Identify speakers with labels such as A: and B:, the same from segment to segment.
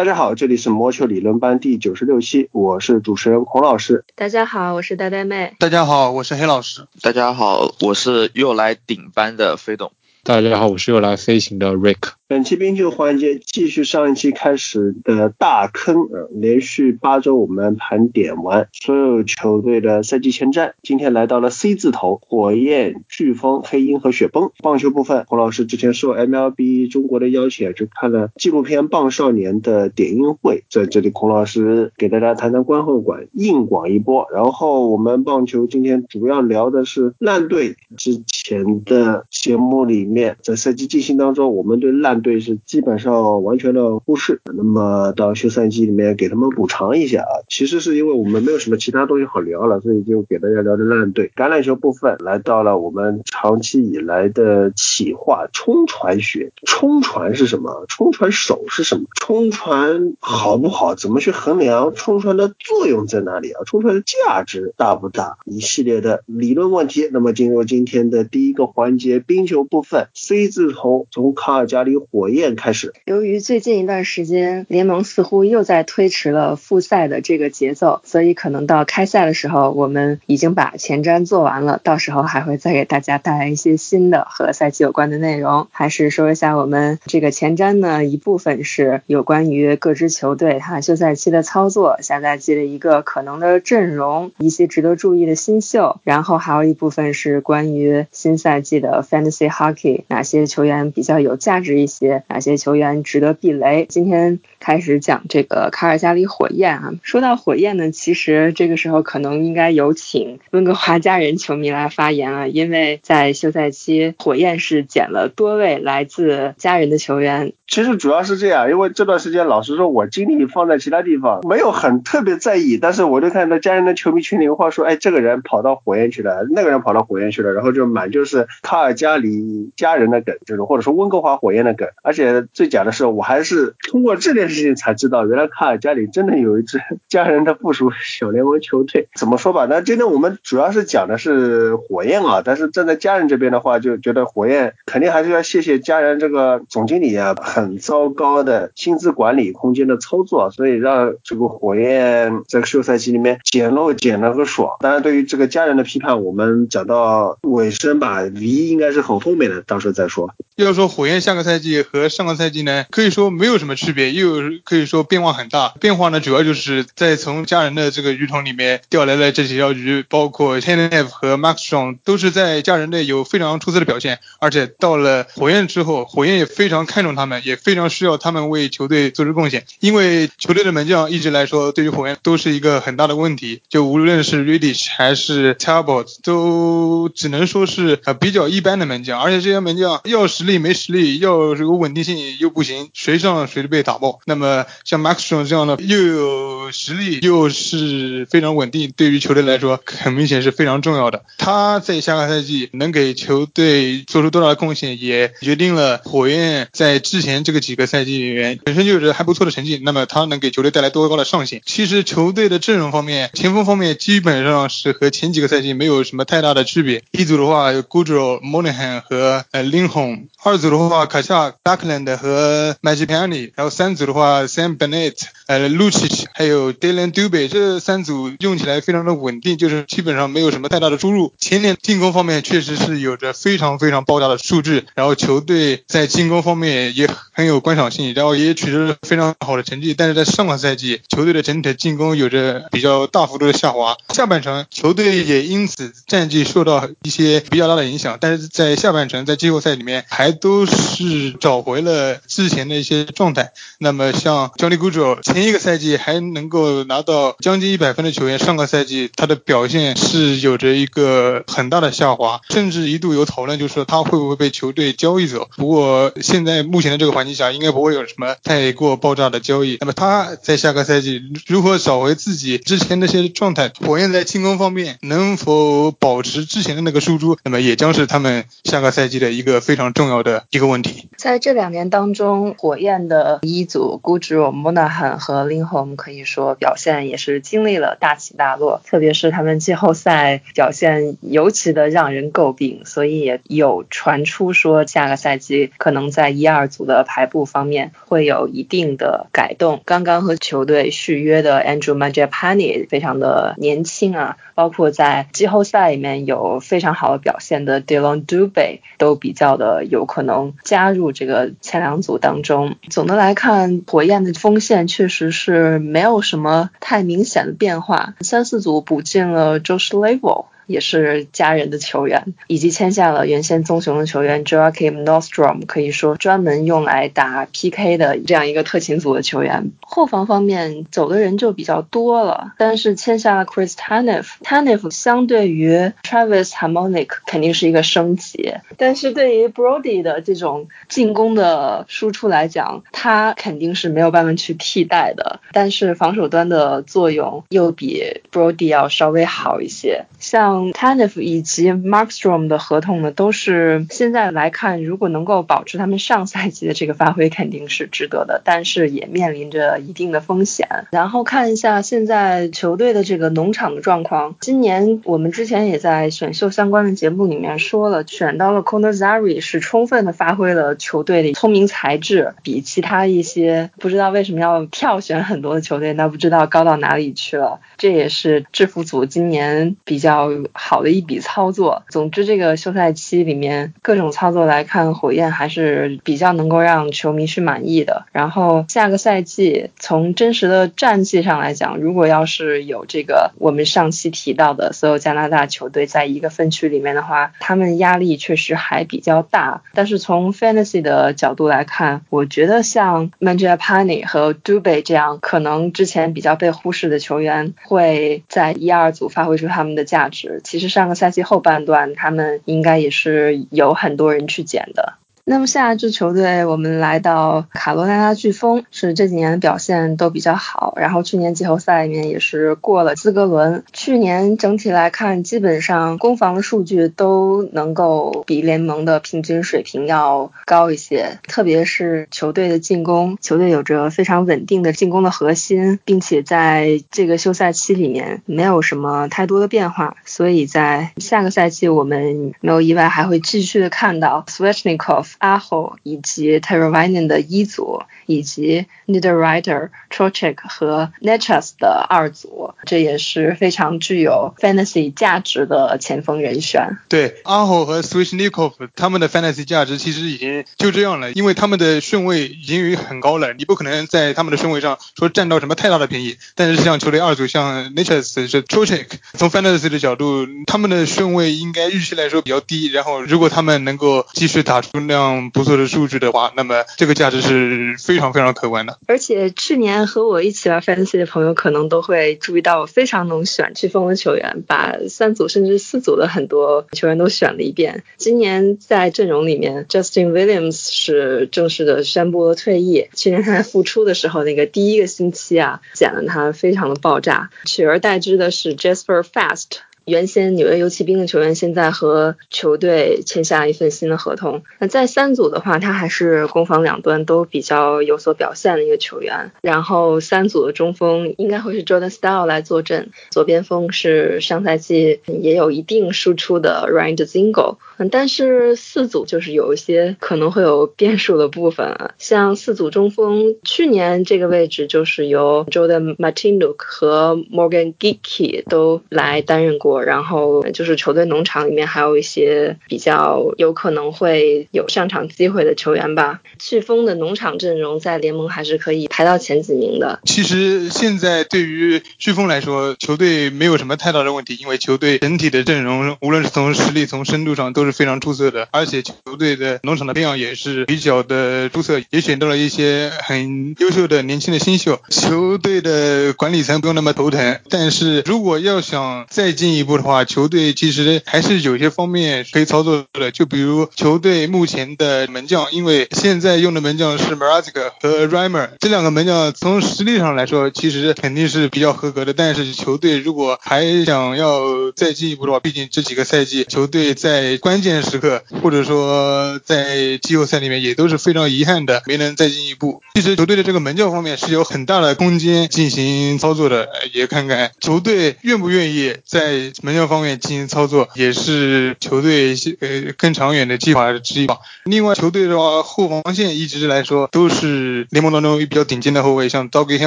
A: 大家好，这里是魔球理论班第九十六期，我是主持人孔老师。
B: 大家好，我是呆呆妹。
C: 大家好，我是黑老师。
D: 大家好，我是又来顶班的飞董。
E: 大家好，我是又来飞行的 Rick。
A: 本期冰球环节继续上一期开始的大坑，呃，连续八周我们盘点完所有球队的赛季前瞻，今天来到了 C 字头，火焰、飓风、黑鹰和雪崩。棒球部分，洪老师之前受 MLB 中国的邀请，就看了纪录片《棒少年》的点映会，在这里孔老师给大家谈谈观后感，硬广一波。然后我们棒球今天主要聊的是烂队，之前的节目里面，在赛季进行当中，我们对烂队是基本上完全的忽视，那么到休赛季里面给他们补偿一下啊。其实是因为我们没有什么其他东西好聊了，所以就给大家聊的烂队。橄榄球部分来到了我们长期以来的企划冲传学，冲传是什么？冲传手是什么？冲传好不好？怎么去衡量？冲传的作用在哪里啊？冲传的价值大不大？一系列的理论问题。那么进入今天的第一个环节，冰球部分，C 字头从卡尔加里火焰。开始。
B: 由于最近一段时间联盟似乎又在推迟了复赛的这个节奏，所以可能到开赛的时候，我们已经把前瞻做完了。到时候还会再给大家带来一些新的和赛季有关的内容。还是说一下我们这个前瞻呢？一部分是有关于各支球队它休赛期的操作，下赛季的一个可能的阵容，一些值得注意的新秀。然后还有一部分是关于新赛季的 Fantasy Hockey，哪些球员比较有价值一些。哪些球员值得避雷？今天开始讲这个卡尔加里火焰啊。说到火焰呢，其实这个时候可能应该有请温哥华家人球迷来发言啊，因为在休赛期，火焰是捡了多位来自家人的球员。
A: 其实主要是这样，因为这段时间老实说，我精力放在其他地方，没有很特别在意。但是我就看到家人的球迷群里话说，哎，这个人跑到火焰去了，那个人跑到火焰去了，然后就满就是卡尔加里家人的梗，这种或者说温哥华火焰的。而且最假的是，我还是通过这件事情才知道，原来卡尔加里真的有一支 家人的附属小联盟球队。怎么说吧，那今天我们主要是讲的是火焰啊，但是站在家人这边的话，就觉得火焰肯定还是要谢谢家人这个总经理啊。很糟糕的薪资管理空间的操作，所以让这个火焰在休赛期里面捡漏捡了个爽。当然，对于这个家人的批判，我们讲到尾声吧离应该是很后面的，到时候再说。
C: 要说火焰下个赛季和上个赛季呢，可以说没有什么区别，又可以说变化很大。变化呢，主要就是在从家人的这个鱼桶里面调来了这几条鱼，包括 t e n e v 和 Max Strong 都是在家人内有非常出色的表现，而且到了火焰之后，火焰也非常看重他们。也非常需要他们为球队做出贡献，因为球队的门将一直来说，对于火焰都是一个很大的问题。就无论是 Reddish 还是 Talbot，都只能说是呃比较一般的门将。而且这些门将要实力没实力，要这个稳定性又不行，谁上谁都被打爆。那么像 Max Strong 这样的又有实力又是非常稳定，对于球队来说很明显是非常重要的。他在下个赛季能给球队做出多大的贡献，也决定了火焰在之前。这个几个赛季里面本身就有着还不错的成绩，那么他能给球队带来多高的上限？其实球队的阵容方面，前锋方面基本上是和前几个赛季没有什么太大的区别。一组的话有 Goodrow、Monahan 和呃 Linholm 二组的话卡夏、Duckland 和 Magiciani，然后三组的话 Sam Bennett、呃 Lucic 还有 Dylan Dubé，这三组用起来非常的稳定，就是基本上没有什么太大的出入。前年进攻方面确实是有着非常非常爆炸的数据，然后球队在进攻方面也。很有观赏性，然后也取得了非常好的成绩，但是在上个赛季，球队的整体的进攻有着比较大幅度的下滑。下半程，球队也因此战绩受到一些比较大的影响，但是在下半程，在季后赛里面还都是找回了之前的一些状态。那么像 Johnny Goodrow，前前一个赛季还能够拿到将近一百分的球员，上个赛季他的表现是有着一个很大的下滑，甚至一度有讨论，就是说他会不会被球队交易走。不过现在目前的这个环境下，应该不会有什么太过爆炸的交易。那么他在下个赛季如何找回自己之前那些状态？火焰在进攻方面能否保持之前的那个输出？那么也将是他们下个赛季的一个非常重要的一个问题。
B: 在这两年当中，火焰的一组 g u j r o Monahan 和 Lindholm 可以说表现也是经历了大起大落，特别是他们季后赛表现尤其的让人诟病，所以也有传出说下个赛季可能在一二组的排布方面会有一定的改动。刚刚和球队续约的 Andrew Mangiapane 非常的年轻啊。包括在季后赛里面有非常好的表现的 Dylan Dubé 都比较的有可能加入这个前两组当中。总的来看，火焰的锋线确实是没有什么太明显的变化。三四组补进了 Josh Level。也是家人的球员，以及签下了原先棕熊的球员 Joakim Nostrom，可以说专门用来打 PK 的这样一个特勤组的球员。后防方面走的人就比较多了，但是签下了 Chris Tanev，Tanev 相对于 Travis Harmonic 肯定是一个升级，但是对于 Brody 的这种进攻的输出来讲，他肯定是没有办法去替代的。但是防守端的作用又比 Brody 要稍微好一些，像。Tanev 以及 Markstrom 的合同呢，都是现在来看，如果能够保持他们上赛季的这个发挥，肯定是值得的，但是也面临着一定的风险。然后看一下现在球队的这个农场的状况，今年我们之前也在选秀相关的节目里面说了，选到了 Conor Zary 是充分的发挥了球队的聪明才智，比其他一些不知道为什么要跳选很多的球队，那不知道高到哪里去了。这也是制服组今年比较。好的一笔操作。总之，这个休赛期里面各种操作来看，火焰还是比较能够让球迷是满意的。然后下个赛季从真实的战绩上来讲，如果要是有这个我们上期提到的所有加拿大球队在一个分区里面的话，他们压力确实还比较大。但是从 fantasy 的角度来看，我觉得像 m a n j a p a n i 和 Dubé 这样可能之前比较被忽视的球员，会在一二组发挥出他们的价值。其实上个赛季后半段，他们应该也是有很多人去捡的。那么下一支球队，我们来到卡罗来纳飓风，是这几年的表现都比较好，然后去年季后赛里面也是过了资格轮。去年整体来看，基本上攻防的数据都能够比联盟的平均水平要高一些，特别是球队的进攻，球队有着非常稳定的进攻的核心，并且在这个休赛期里面没有什么太多的变化，所以在下个赛季我们没有意外还会继续的看到 Switchnikov。阿后以及 t e r a v i n e n 的一组，以及 Niederreiter、Trochek 和 Natchez 的二组，这也是非常具有 fantasy 价值的前锋人选。
C: 对，阿后和 Switchnikov 他们的 fantasy 价值其实已经就这样了，因为他们的顺位已经很高了，你不可能在他们的顺位上说占到什么太大的便宜。但是像球队二组，像 Natchez 是 Trochek，从 fantasy 的角度，他们的顺位应该预期来说比较低。然后如果他们能够继续打出那样。嗯不错的数据的话，那么这个价值是非常非常可观的。
B: 而且去年和我一起玩 fantasy 的朋友可能都会注意到，我非常能选飓风的球员，把三组甚至四组的很多球员都选了一遍。今年在阵容里面，Justin Williams 是正式的宣布了退役。去年他在复出的时候，那个第一个星期啊，捡了他非常的爆炸，取而代之的是 Jasper Fast。原先纽约游骑兵的球员现在和球队签下一份新的合同。那在三组的话，他还是攻防两端都比较有所表现的一个球员。然后三组的中锋应该会是 Jordan Style 来坐镇，左边锋是上赛季也有一定输出的 Ryan Zingle。但是四组就是有一些可能会有变数的部分啊，像四组中锋，去年这个位置就是由 Jordan Martinuk 和 Morgan Geeky 都来担任过。然后就是球队农场里面还有一些比较有可能会有上场机会的球员吧。飓风的农场阵容在联盟还是可以排到前几名的。
C: 其实现在对于飓风来说，球队没有什么太大的问题，因为球队整体的阵容无论是从实力、从深度上都是非常出色的，而且球队的农场的培养也是比较的出色，也选到了一些很优秀的年轻的新秀。球队的管理层不用那么头疼，但是如果要想再进一步的话，球队其实还是有些方面可以操作的。就比如球队目前的门将，因为现在用的门将是 Mrazek 和 Rimer 这两个门将，从实力上来说，其实肯定是比较合格的。但是球队如果还想要再进一步的话，毕竟这几个赛季球队在关关键时刻，或者说在季后赛里面也都是非常遗憾的，没能再进一步。其实球队的这个门将方面是有很大的空间进行操作的，也看看球队愿不愿意在门将方面进行操作，也是球队呃更长远的计划之一吧。另外，球队的话后防线一直来说都是联盟当中比较顶尖的后卫，像 d o g g y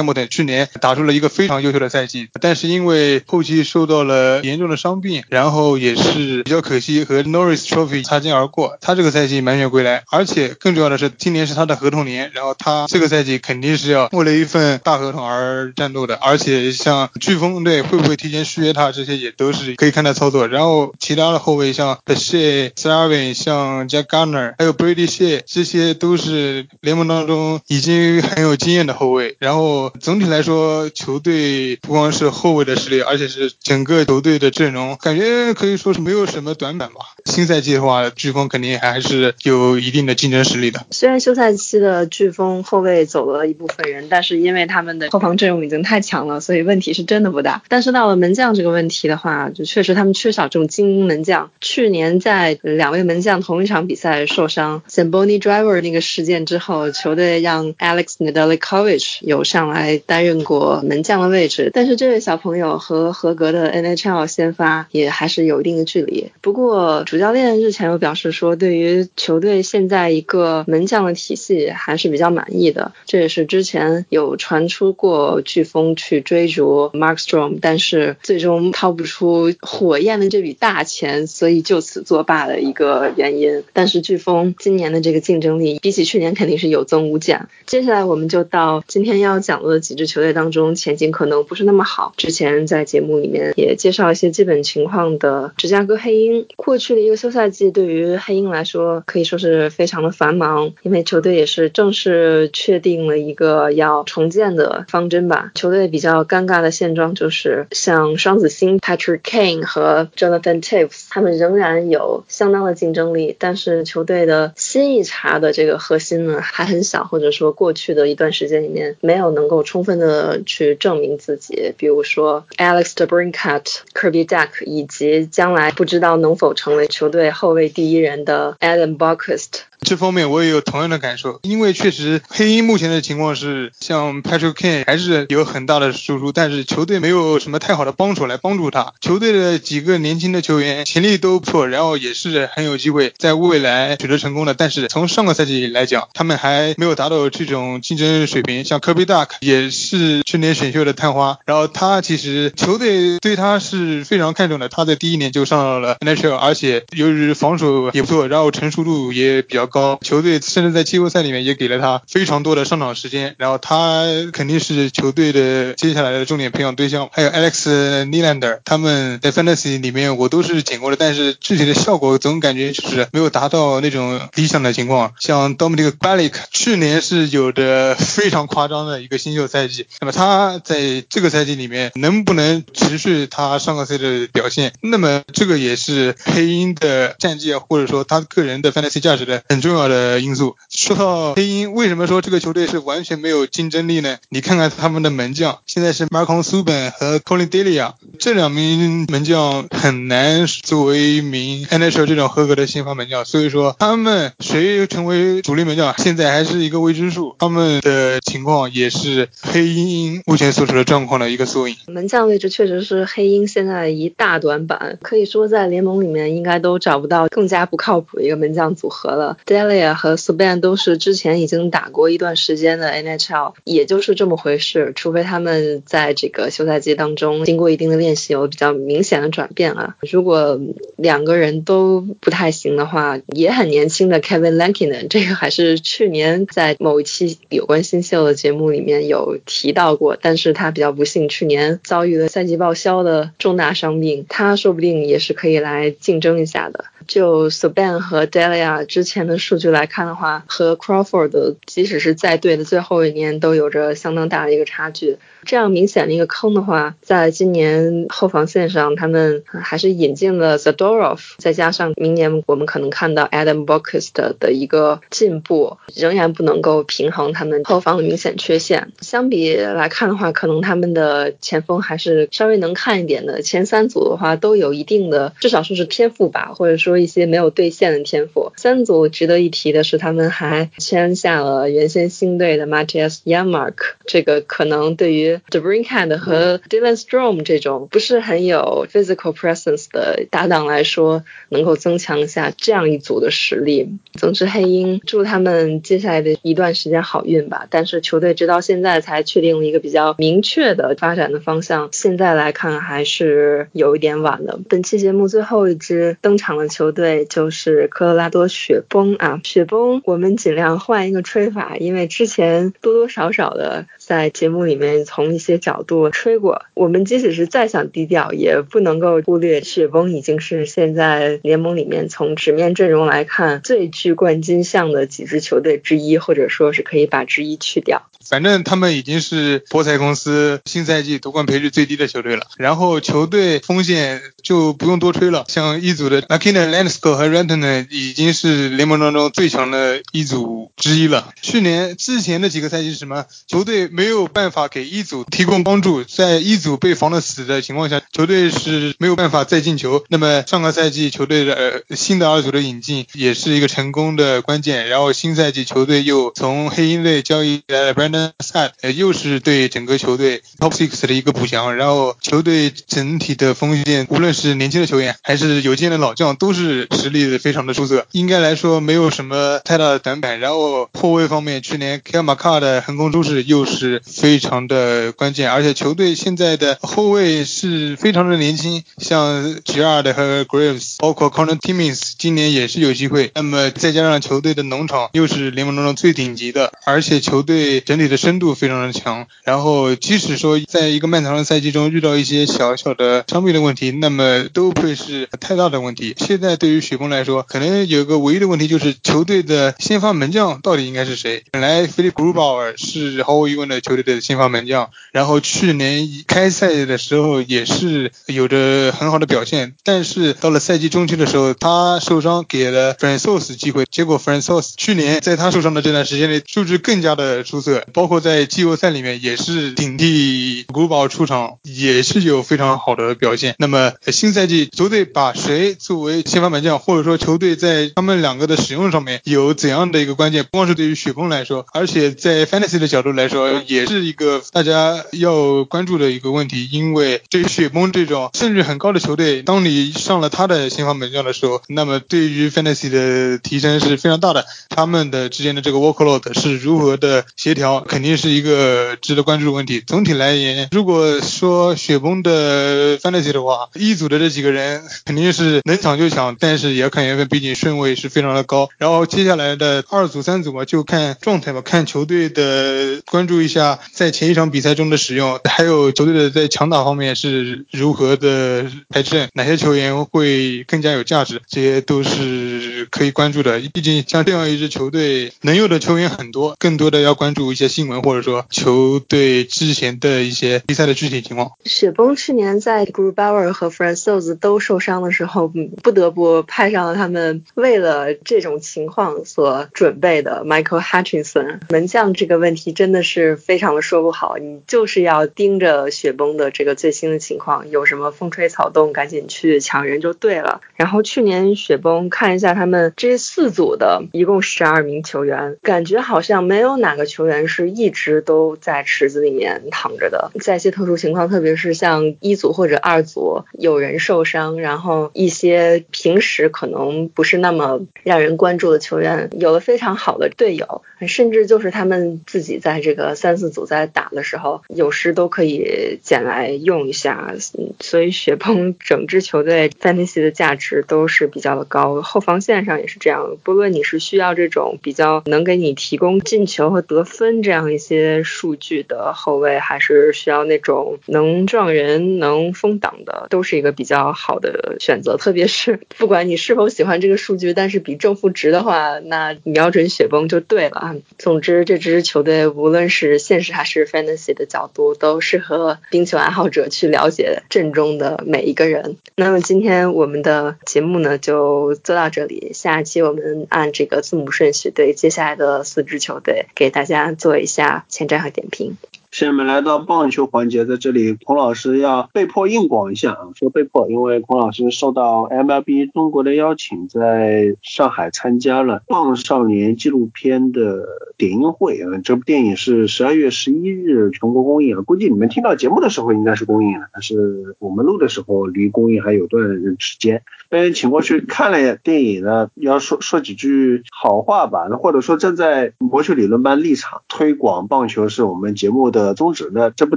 C: Hamilton 去年打出了一个非常优秀的赛季，但是因为后期受到了严重的伤病，然后也是比较可惜和 Norris Trophy 擦肩而过。他这个赛季满血归来，而且更重要的是今年是他的合同年，然后他这个赛季肯定是要为了一份大合同而战斗的。而且像飓风队会不会提前续约他，这些也都是可以看他操作。然后其他的后卫像 The s h e s a r v i n 像 Jack Garner，还有 Brady s h e 这些都是联盟当中已经很有经验的后卫。然后总体来说，球队不光是后卫的实力，而且是整个球队的阵容，感觉可以说是没有什么短板吧。新赛季的话，飓风肯定还是有一定的竞争实力的。
B: 虽然休赛期的飓风后卫走了一部分人，但是因为他们的后防阵容已经太强了，所以问题是真的不大。但是到了门将这个问题的话，就确实他们缺少这种精英门将。去年在两位门将同一场比赛受伤 s a m b o n i Driver 那个事件之后，球队让 Alex Nedeljkovic 有上来担任过门将的位置，但是这位小朋友和合格的 NHL 先发也还是有一定的距离。不过主教练日前有表示说，对于球队现在一个门将的体系还是比较满意的。这也是之前有传出过飓风去追逐 Markstrom，但是最终掏不出火焰的这笔大钱，所以就此作罢的一个原因。但是飓风今年的这个竞争力比起去年肯定是有增无减。接下来我们就到今天要讲的几支球队当中前景可能不是那么好。之前在节目里面也介绍一些基本情况的芝加哥黑鹰，过去的一个休赛季对于黑鹰来说可以说是非常的繁忙，因为球队也是正式确定了一个要重建的方针吧。球队比较尴尬的现状就是，像双子星 Patrick Kane 和 Jonathan Taves，他们仍然有相当的竞争力，但是球队的新一茬的这个核心呢还很小，或者说过去的一段时间里面没有能够充分的去证明自己。比如说 Alex d e b r i n c a t Kirby Duck，以及将来不知道能否成为球队后卫第一人的 Adam b a k u s t
C: 这方面我也有同样的感受，因为确实黑鹰目前的情况是，像 Patrick Kane 还是有很大的输出，但是球队没有什么太好的帮手来帮助他。球队的几个年轻的球员潜力都不错，然后也是很有机会在未来取得成功的。但是从上个赛季来讲，他们还没有达到这种竞争水平。像 Kirby Duck 也是去年选秀的探花，然后他其实球队对他是非常看重的，他在第一年就上到了 NHL，而且由于防守也不错，然后成熟度也比较。高球队甚至在季后赛里面也给了他非常多的上场时间，然后他肯定是球队的接下来的重点培养对象。还有 Alex Nylander，他们在 Fantasy 里面我都是捡过的，但是具体的效果总感觉就是没有达到那种理想的情况。像 Dominic Balik 去年是有着非常夸张的一个新秀赛季，那么他在这个赛季里面能不能持续他上个赛季的表现？那么这个也是黑鹰的战绩，或者说他个人的 Fantasy 价值的很。重要的因素。说到黑鹰，为什么说这个球队是完全没有竞争力呢？你看看他们的门将，现在是 Marcon Subban 和 Colin Delia 这两名门将很难作为一名 NHL 这种合格的先发门将，所以说他们谁成为主力门将，现在还是一个未知数。他们的情况也是黑鹰目前所处的状况的一个缩影。
B: 门将位置确实是黑鹰现在一大短板，可以说在联盟里面应该都找不到更加不靠谱的一个门将组合了。Delia 和 Subban 都是之前已经打过一段时间的 NHL，也就是这么回事。除非他们在这个休赛季当中经过一定的练习，有比较明显的转变啊。如果两个人都不太行的话，也很年轻的 Kevin Lankinen，这个还是去年在某一期有关新秀的节目里面有提到过，但是他比较不幸，去年遭遇了赛季报销的重大伤病，他说不定也是可以来竞争一下的。就 Subban 和 Delia 之前的数据来看的话，和 Crawford 即使是在队的最后一年，都有着相当大的一个差距。这样明显的一个坑的话，在今年后防线上，他们还是引进了 Zadorov，再加上明年我们可能看到 Adam Bokus 的一个进步，仍然不能够平衡他们后防的明显缺陷。相比来看的话，可能他们的前锋还是稍微能看一点的。前三组的话都有一定的，至少说是天赋吧，或者说一些没有兑现的天赋。三组值得一提的是，他们还签下了原先新队的 Matthias Yamark，这个可能对于 The Brinkhand 和 Dylan Strom 这种不是很有 physical presence 的搭档来说，能够增强一下这样一组的实力。总之，黑鹰祝他们接下来的一段时间好运吧。但是球队直到现在才确定了一个比较明确的发展的方向，现在来看还是有一点晚了。本期节目最后一支登场的球队就是科罗拉多雪崩啊，雪崩，我们尽量换一个吹法，因为之前多多少少的在节目里面从一些角度吹过。我们即使是再想低调，也不能够忽略雪崩已经是现在联盟里面从纸面阵容来看最具冠军相的几支球队之一，或者说是可以把之一去掉。
C: 反正他们已经是博彩公司新赛季夺冠赔率最低的球队了。然后球队锋线就不用多吹了，像一组的 Akina Landsko 和 Rantanen 已经是联盟当中最强的一组之一了。去年之前的几个赛季是什么？球队没有办法给一组提供帮助，在一组被防的死的情况下，球队是没有办法再进球。那么上个赛季球队的呃新的二组的引进也是一个成功的关键。然后新赛季球队又从黑鹰队交易来了 Brandon。赛呃又是对整个球队 top six 的一个补强，然后球队整体的锋线，无论是年轻的球员还是有经验的老将，都是实力非常的出色，应该来说没有什么太大的短板。然后后卫方面，去年 k a m a k a 的横空出世又是是非常的关键，而且球队现在的后卫是非常的年轻，像 Gerard 和 Graves，包括 Connor Timmins，今年也是有机会。那么再加上球队的农场又是联盟当中最顶级的，而且球队整体。的深度非常的强，然后即使说在一个漫长的赛季中遇到一些小小的伤病的问题，那么都不会是太大的问题。现在对于雪崩来说，可能有个唯一的问题就是球队的先发门将到底应该是谁？本来菲利普·鲁鲍尔是毫无疑问的球队的先发门将，然后去年开赛的时候也是有着很好的表现，但是到了赛季中期的时候，他受伤给了 Francois 机会，结果 Francois 去年在他受伤的这段时间内数据更加的出色。包括在季后赛里面也是顶替古堡出场，也是有非常好的表现。那么新赛季球队把谁作为先发门将，或者说球队在他们两个的使用上面有怎样的一个关键？不光是对于雪崩来说，而且在 fantasy 的角度来说，也是一个大家要关注的一个问题。因为对于雪崩这种胜率很高的球队，当你上了他的先发门将的时候，那么对于 fantasy 的提升是非常大的。他们的之间的这个 workload 是如何的协调？肯定是一个值得关注的问题。总体来言，如果说雪崩的 fantasy 的话，一组的这几个人肯定是能抢就抢，但是也要看缘分，毕竟顺位是非常的高。然后接下来的二组、三组嘛，就看状态吧，看球队的关注一下在前一场比赛中的使用，还有球队的在强打方面是如何的排阵，哪些球员会更加有价值，这些都是可以关注的。毕竟像这样一支球队，能用的球员很多，更多的要关注一些。新闻或者说球队之前的一些比赛的具体情况。
B: 雪崩去年在 Grubauer 和 Francois 都受伤的时候，不得不派上了他们为了这种情况所准备的 Michael Hutchinson 门将。这个问题真的是非常的说不好，你就是要盯着雪崩的这个最新的情况，有什么风吹草动，赶紧去抢人就对了。然后去年雪崩看一下他们这四组的一共十二名球员，感觉好像没有哪个球员是。一直都在池子里面躺着的，在一些特殊情况，特别是像一组或者二组有人受伤，然后一些平时可能不是那么让人关注的球员有了非常好的队友，甚至就是他们自己在这个三四组在打的时候，有时都可以捡来用一下。所以雪崩整支球队 fantasy 的价值都是比较的的高，后防线上也是这样。不论你是需要这种比较能给你提供进球和得分这样一些数据的后卫，还是需要那种能撞人、能封挡的，都是一个比较好的选择。特别是不管你是否喜欢这个数据，但是比正负值的话，那瞄准雪崩就对了。总之，这支球队无论是现实还是 fantasy 的角度，都适合冰球爱好者去了解阵中的每一个人。那么今天我们的节目呢，就做到这里。下一期我们按这个字母顺序对接下来的四支球队给大家做一下前瞻和点评。
A: 下面来到棒球环节，在这里孔老师要被迫硬广一下啊，说被迫，因为孔老师受到 MLB 中国的邀请，在上海参加了《棒少年》纪录片的点映会啊。这部电影是十二月十一日全国公映啊，估计你们听到节目的时候应该是公映了，但是我们录的时候离公映还有段时间。被请过去看了电影呢，要说说几句好话吧，或者说站在魔球理论班立场推广棒球是我们节目的。宗旨呢？这部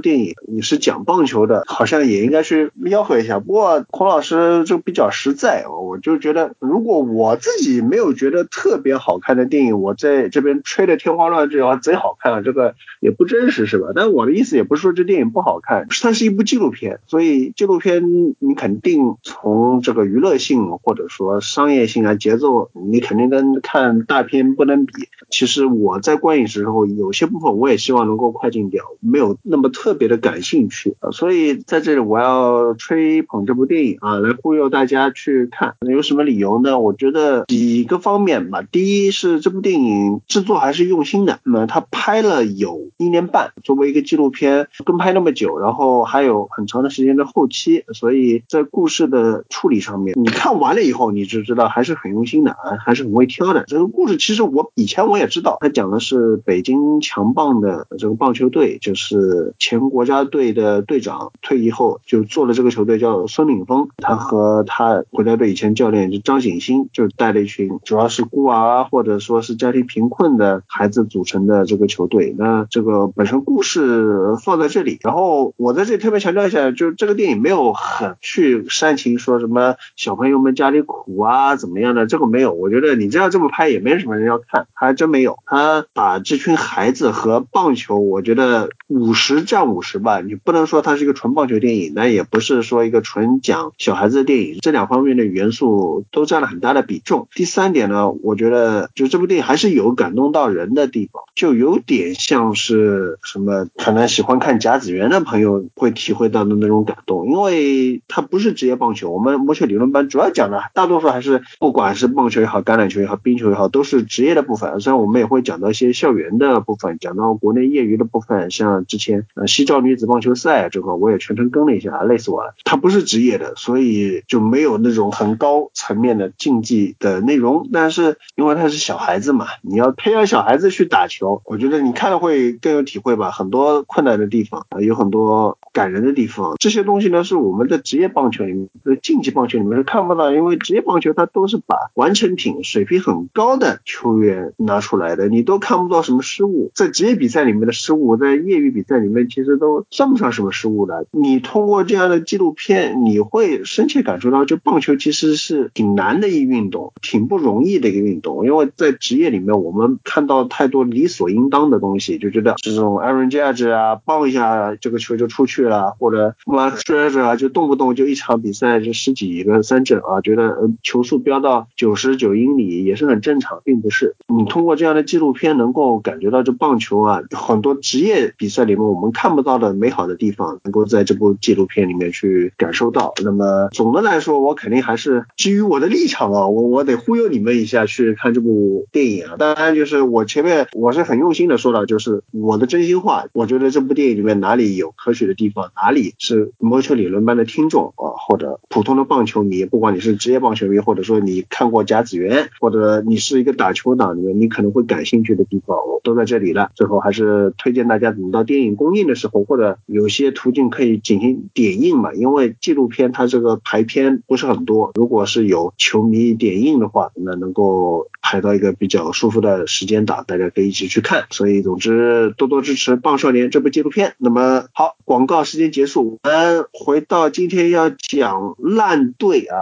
A: 电影你是讲棒球的，好像也应该去吆喝一下。不过孔老师就比较实在，我就觉得如果我自己没有觉得特别好看的电影，我在这边吹的天花乱坠啊，贼好看啊，这个也不真实是吧？但我的意思也不是说这电影不好看，它是一部纪录片，所以纪录片你肯定从这个娱乐性或者说商业性啊、节奏，你肯定跟看大片不能比。其实我在观影时候有些部分我也希望能够快进掉。没有那么特别的感兴趣啊，所以在这里我要吹捧这部电影啊，来忽悠大家去看。有什么理由呢？我觉得几个方面吧。第一是这部电影制作还是用心的，那么他拍了有一年半，作为一个纪录片跟拍那么久，然后还有很长的时间的后期，所以在故事的处理上面，你看完了以后你就知道还是很用心的啊，还是很会挑的。这个故事其实我以前我也知道，他讲的是北京强棒的这个棒球队。就是前国家队的队长退役后就做了这个球队，叫孙岭峰。他和他国家队以前教练就张景星，就带了一群主要是孤儿或者说是家庭贫困的孩子组成的这个球队。那这个本身故事放在这里，然后我在这里特别强调一下，就是这个电影没有很去煽情说什么小朋友们家里苦啊怎么样的，这个没有。我觉得你这样这么拍也没什么人要看，还真没有。他把这群孩子和棒球，我觉得。五十占五十吧，你不能说它是一个纯棒球电影，那也不是说一个纯讲小孩子的电影，这两方面的元素都占了很大的比重。第三点呢，我觉得就这部电影还是有感动到人的地方，就有点像是什么，可能喜欢看甲子园的朋友会体会到的那种感动，因为它不是职业棒球，我们魔球理论班主要讲的大多数还是不管是棒球也好，橄榄球也好，冰球也好，都是职业的部分。虽然我们也会讲到一些校园的部分，讲到国内业余的部分，像。之前呃西兆女子棒球赛这块我也全程跟了一下，累死我了。他不是职业的，所以就没有那种很高层面的竞技的内容。但是因为他是小孩子嘛，你要培养小孩子去打球，我觉得你看了会更有体会吧。很多困难的地方，有很多感人的地方。这些东西呢是我们的职业棒球里面、竞技棒球里面是看不到，因为职业棒球它都是把完成品、水平很高的球员拿出来的，你都看不到什么失误。在职业比赛里面的失误，在业余。比赛里面其实都算不上什么失误的。你通过这样的纪录片，你会深切感受到，就棒球其实是挺难的一运动，挺不容易的一个运动。因为在职业里面，我们看到太多理所应当的东西，就觉得这种 Aaron Judge 啊，棒一下这个球就出去了，或者 Mark Scherzer 啊，就动不动就一场比赛就十几个三振啊，觉得球速飙到九十九英里也是很正常，并不是。你通过这样的纪录片，能够感觉到这棒球啊，很多职业比赛。在里面我们看不到的美好的地方，能够在这部纪录片里面去感受到。那么总的来说，我肯定还是基于我的立场啊，我我得忽悠你们一下去看这部电影啊。当然，就是我前面我是很用心的说到，就是我的真心话。我觉得这部电影里面哪里有科学的地方，哪里是魔球理论班的听众啊，或者普通的棒球迷，不管你是职业棒球迷，或者说你看过甲子园，或者你是一个打球党里面，你可能会感兴趣的地方，我都在这里了。最后还是推荐大家等到。电影公映的时候，或者有些途径可以进行点映嘛？因为纪录片它这个排片不是很多，如果是有球迷点映的话，那能够。排到一个比较舒服的时间档，大家可以一起去看。所以总之多多支持《棒少年》这部纪录片。那么好，广告时间结束，我们回到今天要讲烂队啊，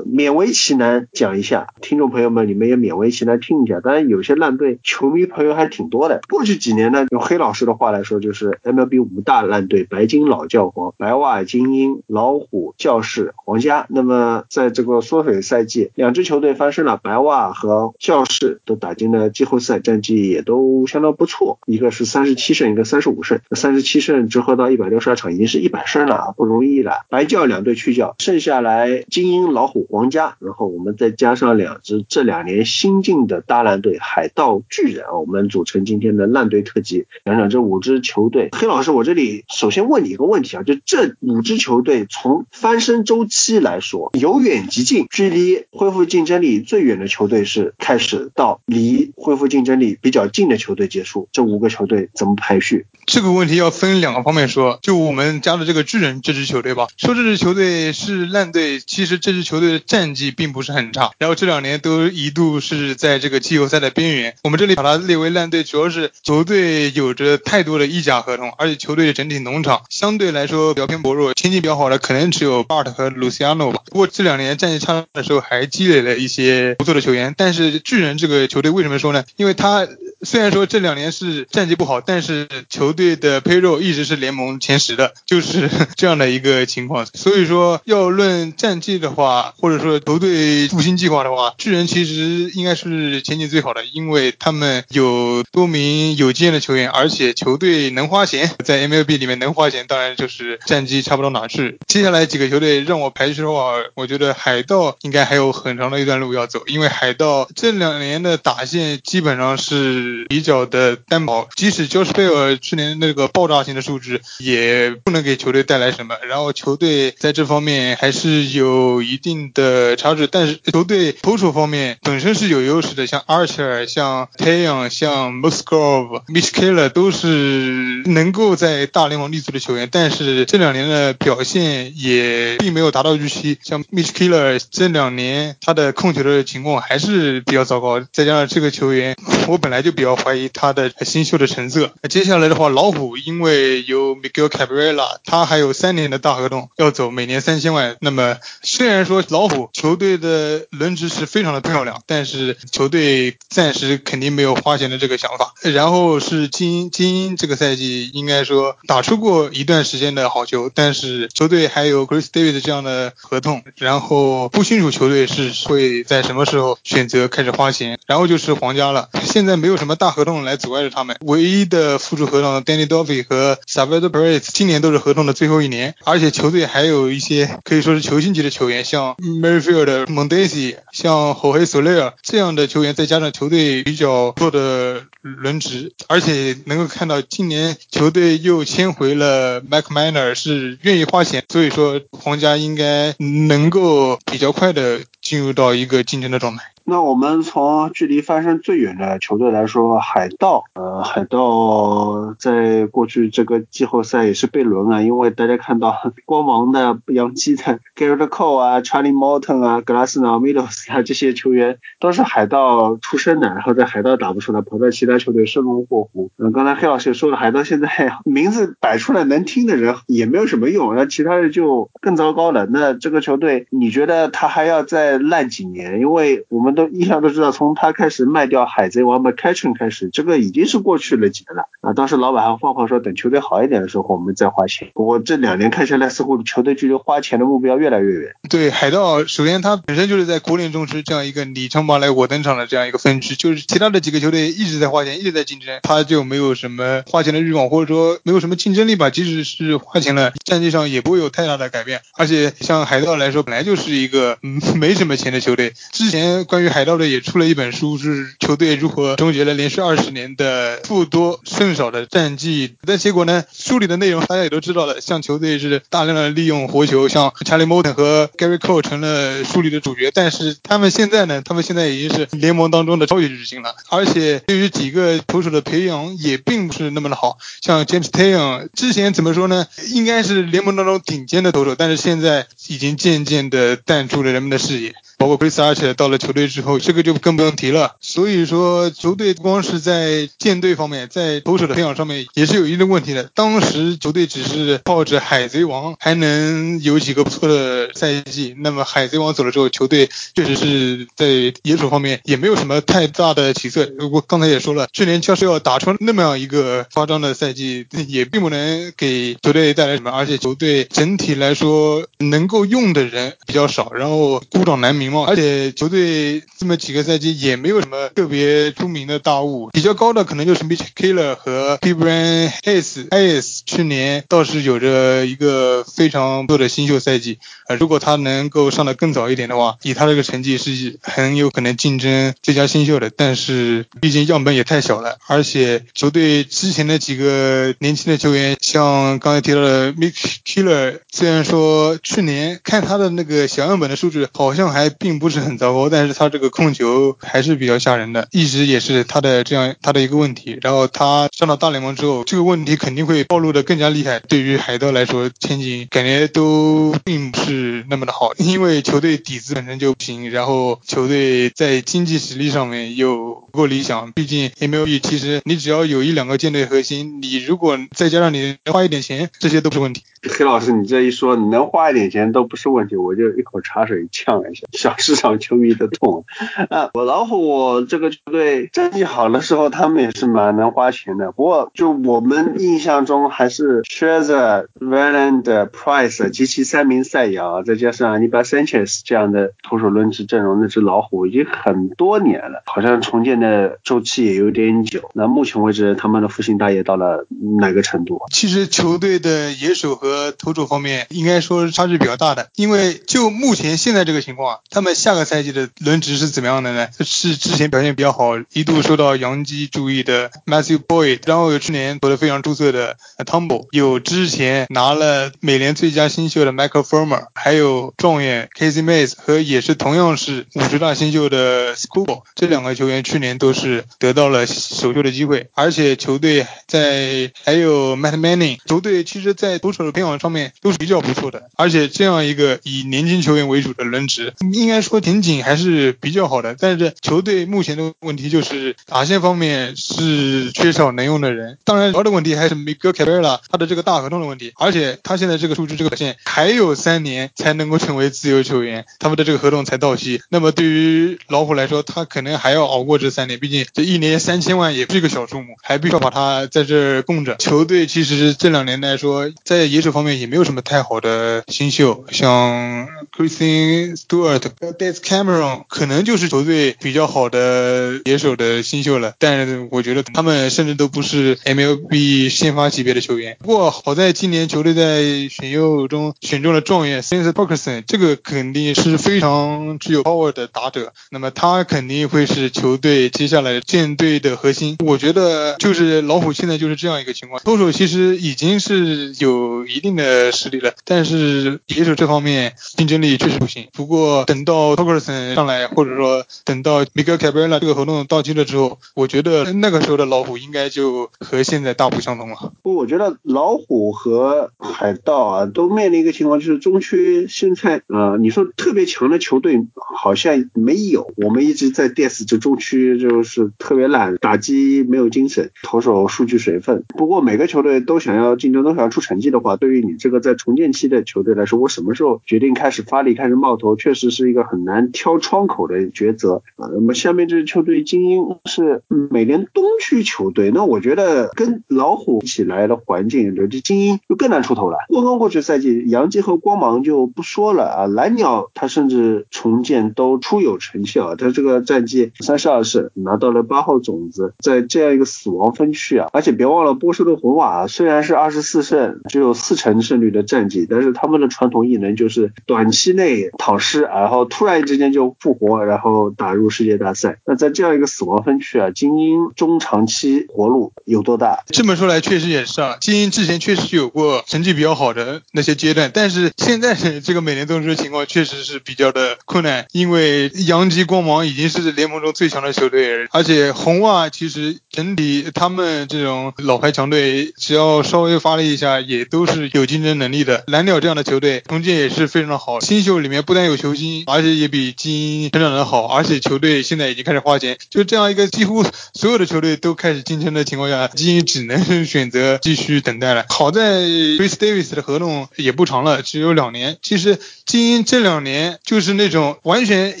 A: 勉为其难讲一下，听众朋友们你们也勉为其难听一下。当然有些烂队球迷朋友还挺多的。过去几年呢，用黑老师的话来说，就是 MLB 五大烂队：白金老教皇、白袜精英、老虎、教士、皇家。那么在这个缩水赛季，两支球队发生了，白袜和教士都打进了季后赛，战绩也都相当不错。一个是三十七胜，一个三十五胜。三十七胜折合到一百六十二场，已经是一百胜了，不容易了。白教两队去教，剩下来精英、老虎、皇家，然后我们再加上两支这两年新进的大烂队海盗、巨人啊，我们组成今天的烂队特辑，讲讲这五支球队。黑老师，我这里首先问你一个问题啊，就这五支球队从翻身周期来说，由远及近，距离恢复竞争力最远的球队是开始，到离恢复竞争力比较近的球队结束，这五个球队怎么排序？
C: 这个问题要分两个方面说，就我们加的这个巨人这支球队吧，说这支球队是烂队，其实这支球队的战绩并不是很差，然后这两年都一度是在这个季后赛的边缘。我们这里把它列为烂队，主要是球队有着太多的溢价合同，而且球队的整体农场相对来说比较偏薄弱，前景比较好的可能只有 Bart 和 Luciano 吧。不过这两年战绩差的时候还积累了一些不错的球员。但是巨人这个球队为什么说呢？因为他虽然说这两年是战绩不好，但是球队的 payroll 一直是联盟前十的，就是 这样的一个情况。所以说要论战绩的话，或者说球队复兴计划的话，巨人其实应该是前景最好的，因为他们有多名有经验的球员，而且球队能花钱，在 MLB 里面能花钱，当然就是战绩差不到哪去。接下来几个球队让我排序的话，我觉得海盗应该还有很长的一段路要走，因为海盗这两年的打线基本上是。比较的单薄，即使乔斯贝尔去年那个爆炸性的数值，也不能给球队带来什么。然后球队在这方面还是有一定的差距，但是球队投手方面本身是有优势的，像 Archer、像 Taylor、像 Musgrove、Mitch Keller 都是能够在大联盟立足的球员，但是这两年的表现也并没有达到预期。像 Mitch Keller 这两年他的控球的情况还是比较糟糕，再加上这个球员，我本来就。比较怀疑他的新秀的成色。接下来的话，老虎因为有 Miguel Cabrera，他还有三年的大合同要走，每年三千万。那么虽然说老虎球队的轮值是非常的漂亮，但是球队暂时肯定没有花钱的这个想法。然后是精英，精英这个赛季应该说打出过一段时间的好球，但是球队还有 Chris Davis 这样的合同，然后不清楚球队是会在什么时候选择开始花钱。然后就是皇家了，现在没有什么。什么大合同来阻碍着他们？唯一的附属合同 Danny Duffy 和 Salvador Perez 今年都是合同的最后一年，而且球队还有一些可以说是球星级的球员，像 Merrifield、Mondesi，像 Jorge Soler 这样的球员，再加上球队比较多的轮值，而且能够看到今年球队又签回了 Mac Miner，是愿意花钱，所以说皇家应该能够比较快的进入到一个竞争的状态。
A: 那我们从距离翻身最远的球队来说，海盗，呃，海盗在过去这个季后赛也是被轮啊，因为大家看到 光芒的、洋基的 Garrett Cole 啊、Charlie Morton 啊、格拉斯纳、米 s 啊这些球员都是海盗出身的，然后在海盗打不出来，跑到其他球队生龙活虎。嗯，刚才黑老师也说了，海盗现在 名字摆出来能听的人也没有什么用，那其他的就更糟糕了。那这个球队，你觉得他还要再烂几年？因为我们。都一向都知道，从他开始卖掉海贼王 McCutchen 开始，这个已经是过去了几年了啊。当时老板还放话说，等球队好一点的时候，我们再花钱。不过这两年看下来，似乎球队距离花钱的目标越来越远。
C: 对海盗，首先他本身就是在国联中是这样一个里程碑来我登场的这样一个分区，就是其他的几个球队一直在花钱，一直在竞争，他就没有什么花钱的欲望，或者说没有什么竞争力吧。即使是花钱了，战绩上也不会有太大的改变。而且像海盗来说，本来就是一个没什么钱的球队。之前关于海盗队也出了一本书，是球队如何终结了连续二十年的负多胜少的战绩。但结果呢，书里的内容大家也都知道了，像球队是大量的利用活球，像 Charlie Morton 和 Gary Cole 成了书里的主角。但是他们现在呢，他们现在已经是联盟当中的超级巨星了，而且对于几个投手的培养也并不是那么的好。像 James Taylor 之前怎么说呢，应该是联盟当中顶尖的投手，但是现在已经渐渐的淡出了人们的视野。包括 Chris 而且到了球队之后，这个就更不用提了。所以说，球队不光是在舰队方面，在投手的培养上面也是有一定问题的。当时球队只是抱着海贼王还能有几个不错的赛季，那么海贼王走了之后，球队确实是在野手方面也没有什么太大的起色。我刚才也说了，去年确实要打出那么样一个夸张的赛季，也并不能给球队带来什么，而且球队整体来说能够用的人比较少，然后孤掌难鸣嘛。而且球队这么几个赛季也没有什么特别出名的大物，比较高的可能就是 Mitch Keller 和 p i b r a n Hayes。Hayes 去年倒是有着一个非常不错的新秀赛季，呃，如果他能够上的更早一点的话，以他这个成绩是很有可能竞争最佳新秀的。但是毕竟样本也太小了，而且球队之前的几个年轻的球员，像刚才提到的 Mitch Keller，虽然说去年看他的那个小样本的数据好像还并不是很糟糕，但是他这个控球还是比较吓人的，一直也是他的这样他的一个问题。然后他上到大联盟之后，这个问题肯定会暴露的更加厉害。对于海盗来说，前景感觉都并不是那么的好，因为球队底子本身就不行，然后球队在经济实力上面又不够理想。毕竟 MLB 其实你只要有一两个舰队核心，你如果再加上你花一点钱，这些都不是问题。
A: 黑老师，你这一说，你能花一点钱都不是问题，我就一口茶水呛了一下，市场球迷的痛。啊，我老虎这个球队战绩好的时候，他们也是蛮能花钱的。不过就我们印象中，还是 s h e z e r Valand、Price 及其三名赛亚，再加上 n i b a Sanchez 这样的投手轮值阵容，那只老虎已经很多年了，好像重建的周期也有点久。那目前为止，他们的复兴大业到了哪个程度？
C: 其实球队的野手和投手方面，应该说是差距比较大的。因为就目前现在这个情况，他们下个赛季的轮值是怎么样的呢？是之前表现比较好，一度受到洋基注意的 Matthew Boyd，然后有去年投的非常出色的 Tumble，有之前拿了美联最佳新秀的 Michael Furmer，还有状元 Casey Mays 和也是同样是五十大新秀的 School，这两个球员去年都是得到了首秀的机会，而且球队在还有 Matt Manning，球队其实在投手的培养上面都是比较不错的，而且这样一个以年轻球员为主的轮值，应该说前景还是比较好的。但是球队目前的问题就是打线方面是缺少能用的人，当然主要的问题还是 Miguel Cabrera 他的这个大合同的问题，而且他现在这个数据这个表现还有三年才能够成为自由球员，他们的这个合同才到期。那么对于老虎来说，他可能还要熬过这三年，毕竟这一年三千万也是一个小数目，还必须要把他在这供着。球队其实这两年来说，在野手方面也没有什么太好的新秀，像 Christian Stewart、Des Cameron 可能就是球队比较好的野手的新秀了，但是我觉得他们甚至都不是 MLB 先发级别的球员。不过好在今年球队在选秀中选中了状元，since Borkson 这个肯定是非常具有 power 的打者，那么他肯定会是球队接下来舰队的核心。我觉得就是老虎现在就是这样一个情况，投手其实已经是有一定的实力了，但是野手这方面竞争力确实不行。不过等等到 t o k e r s o n 上来，或者说等到 Miguel Cabrera 这个合同到期了之后，我觉得那个时候的老虎应该就和现在大不相同了。
A: 不，我觉得老虎和海盗啊都面临一个情况，就是中区现在呃，你说特别强的球队好像没有。我们一直在 diss 这中区就是特别烂，打击没有精神，投手数据水分。不过每个球队都想要竞争，都想要出成绩的话，对于你这个在重建期的球队来说，我什么时候决定开始发力、开始冒头，确实是一个很难挑窗口的抉择啊。那么下面这支球队精英是美联东区球队，那我觉得跟老虎起来的环境，这精英就更难出头了。过刚过去赛季，洋基和光芒就不说了啊，蓝鸟他甚至重建都出有成效，他这个战绩三十二胜，拿到了八号种子，在这样一个死亡分区啊，而且别忘了波士顿红袜虽然是二十四胜，只有四成胜率的战绩，但是他们的传统异能就是短期内躺尸，然后突然之间就复活，然后打入世界大赛。那在这样一个死亡分区啊，精英中长期活路有多大？
C: 这么说来，确实也是啊，精英之前确实有过成绩比较好的那些阶段，但是现在这个美联东区情况确实是比较的困难，因为洋基、光芒已经是联盟中最强的球队，而且红袜其实整体他们这种老牌强队，只要稍微发力一下，也都是有竞争能力的。蓝鸟这样的球队重建也是非常的好，新秀里面不但有球星，而且也比精英成长的好，而且球队现在已经开始花钱，就这样一个几乎所有的球队都开始竞争的情况下，精英只能选择继续等待了。好在 Chris Davis 的合同也不长了，只有两年。其实精英这两年就是那种完全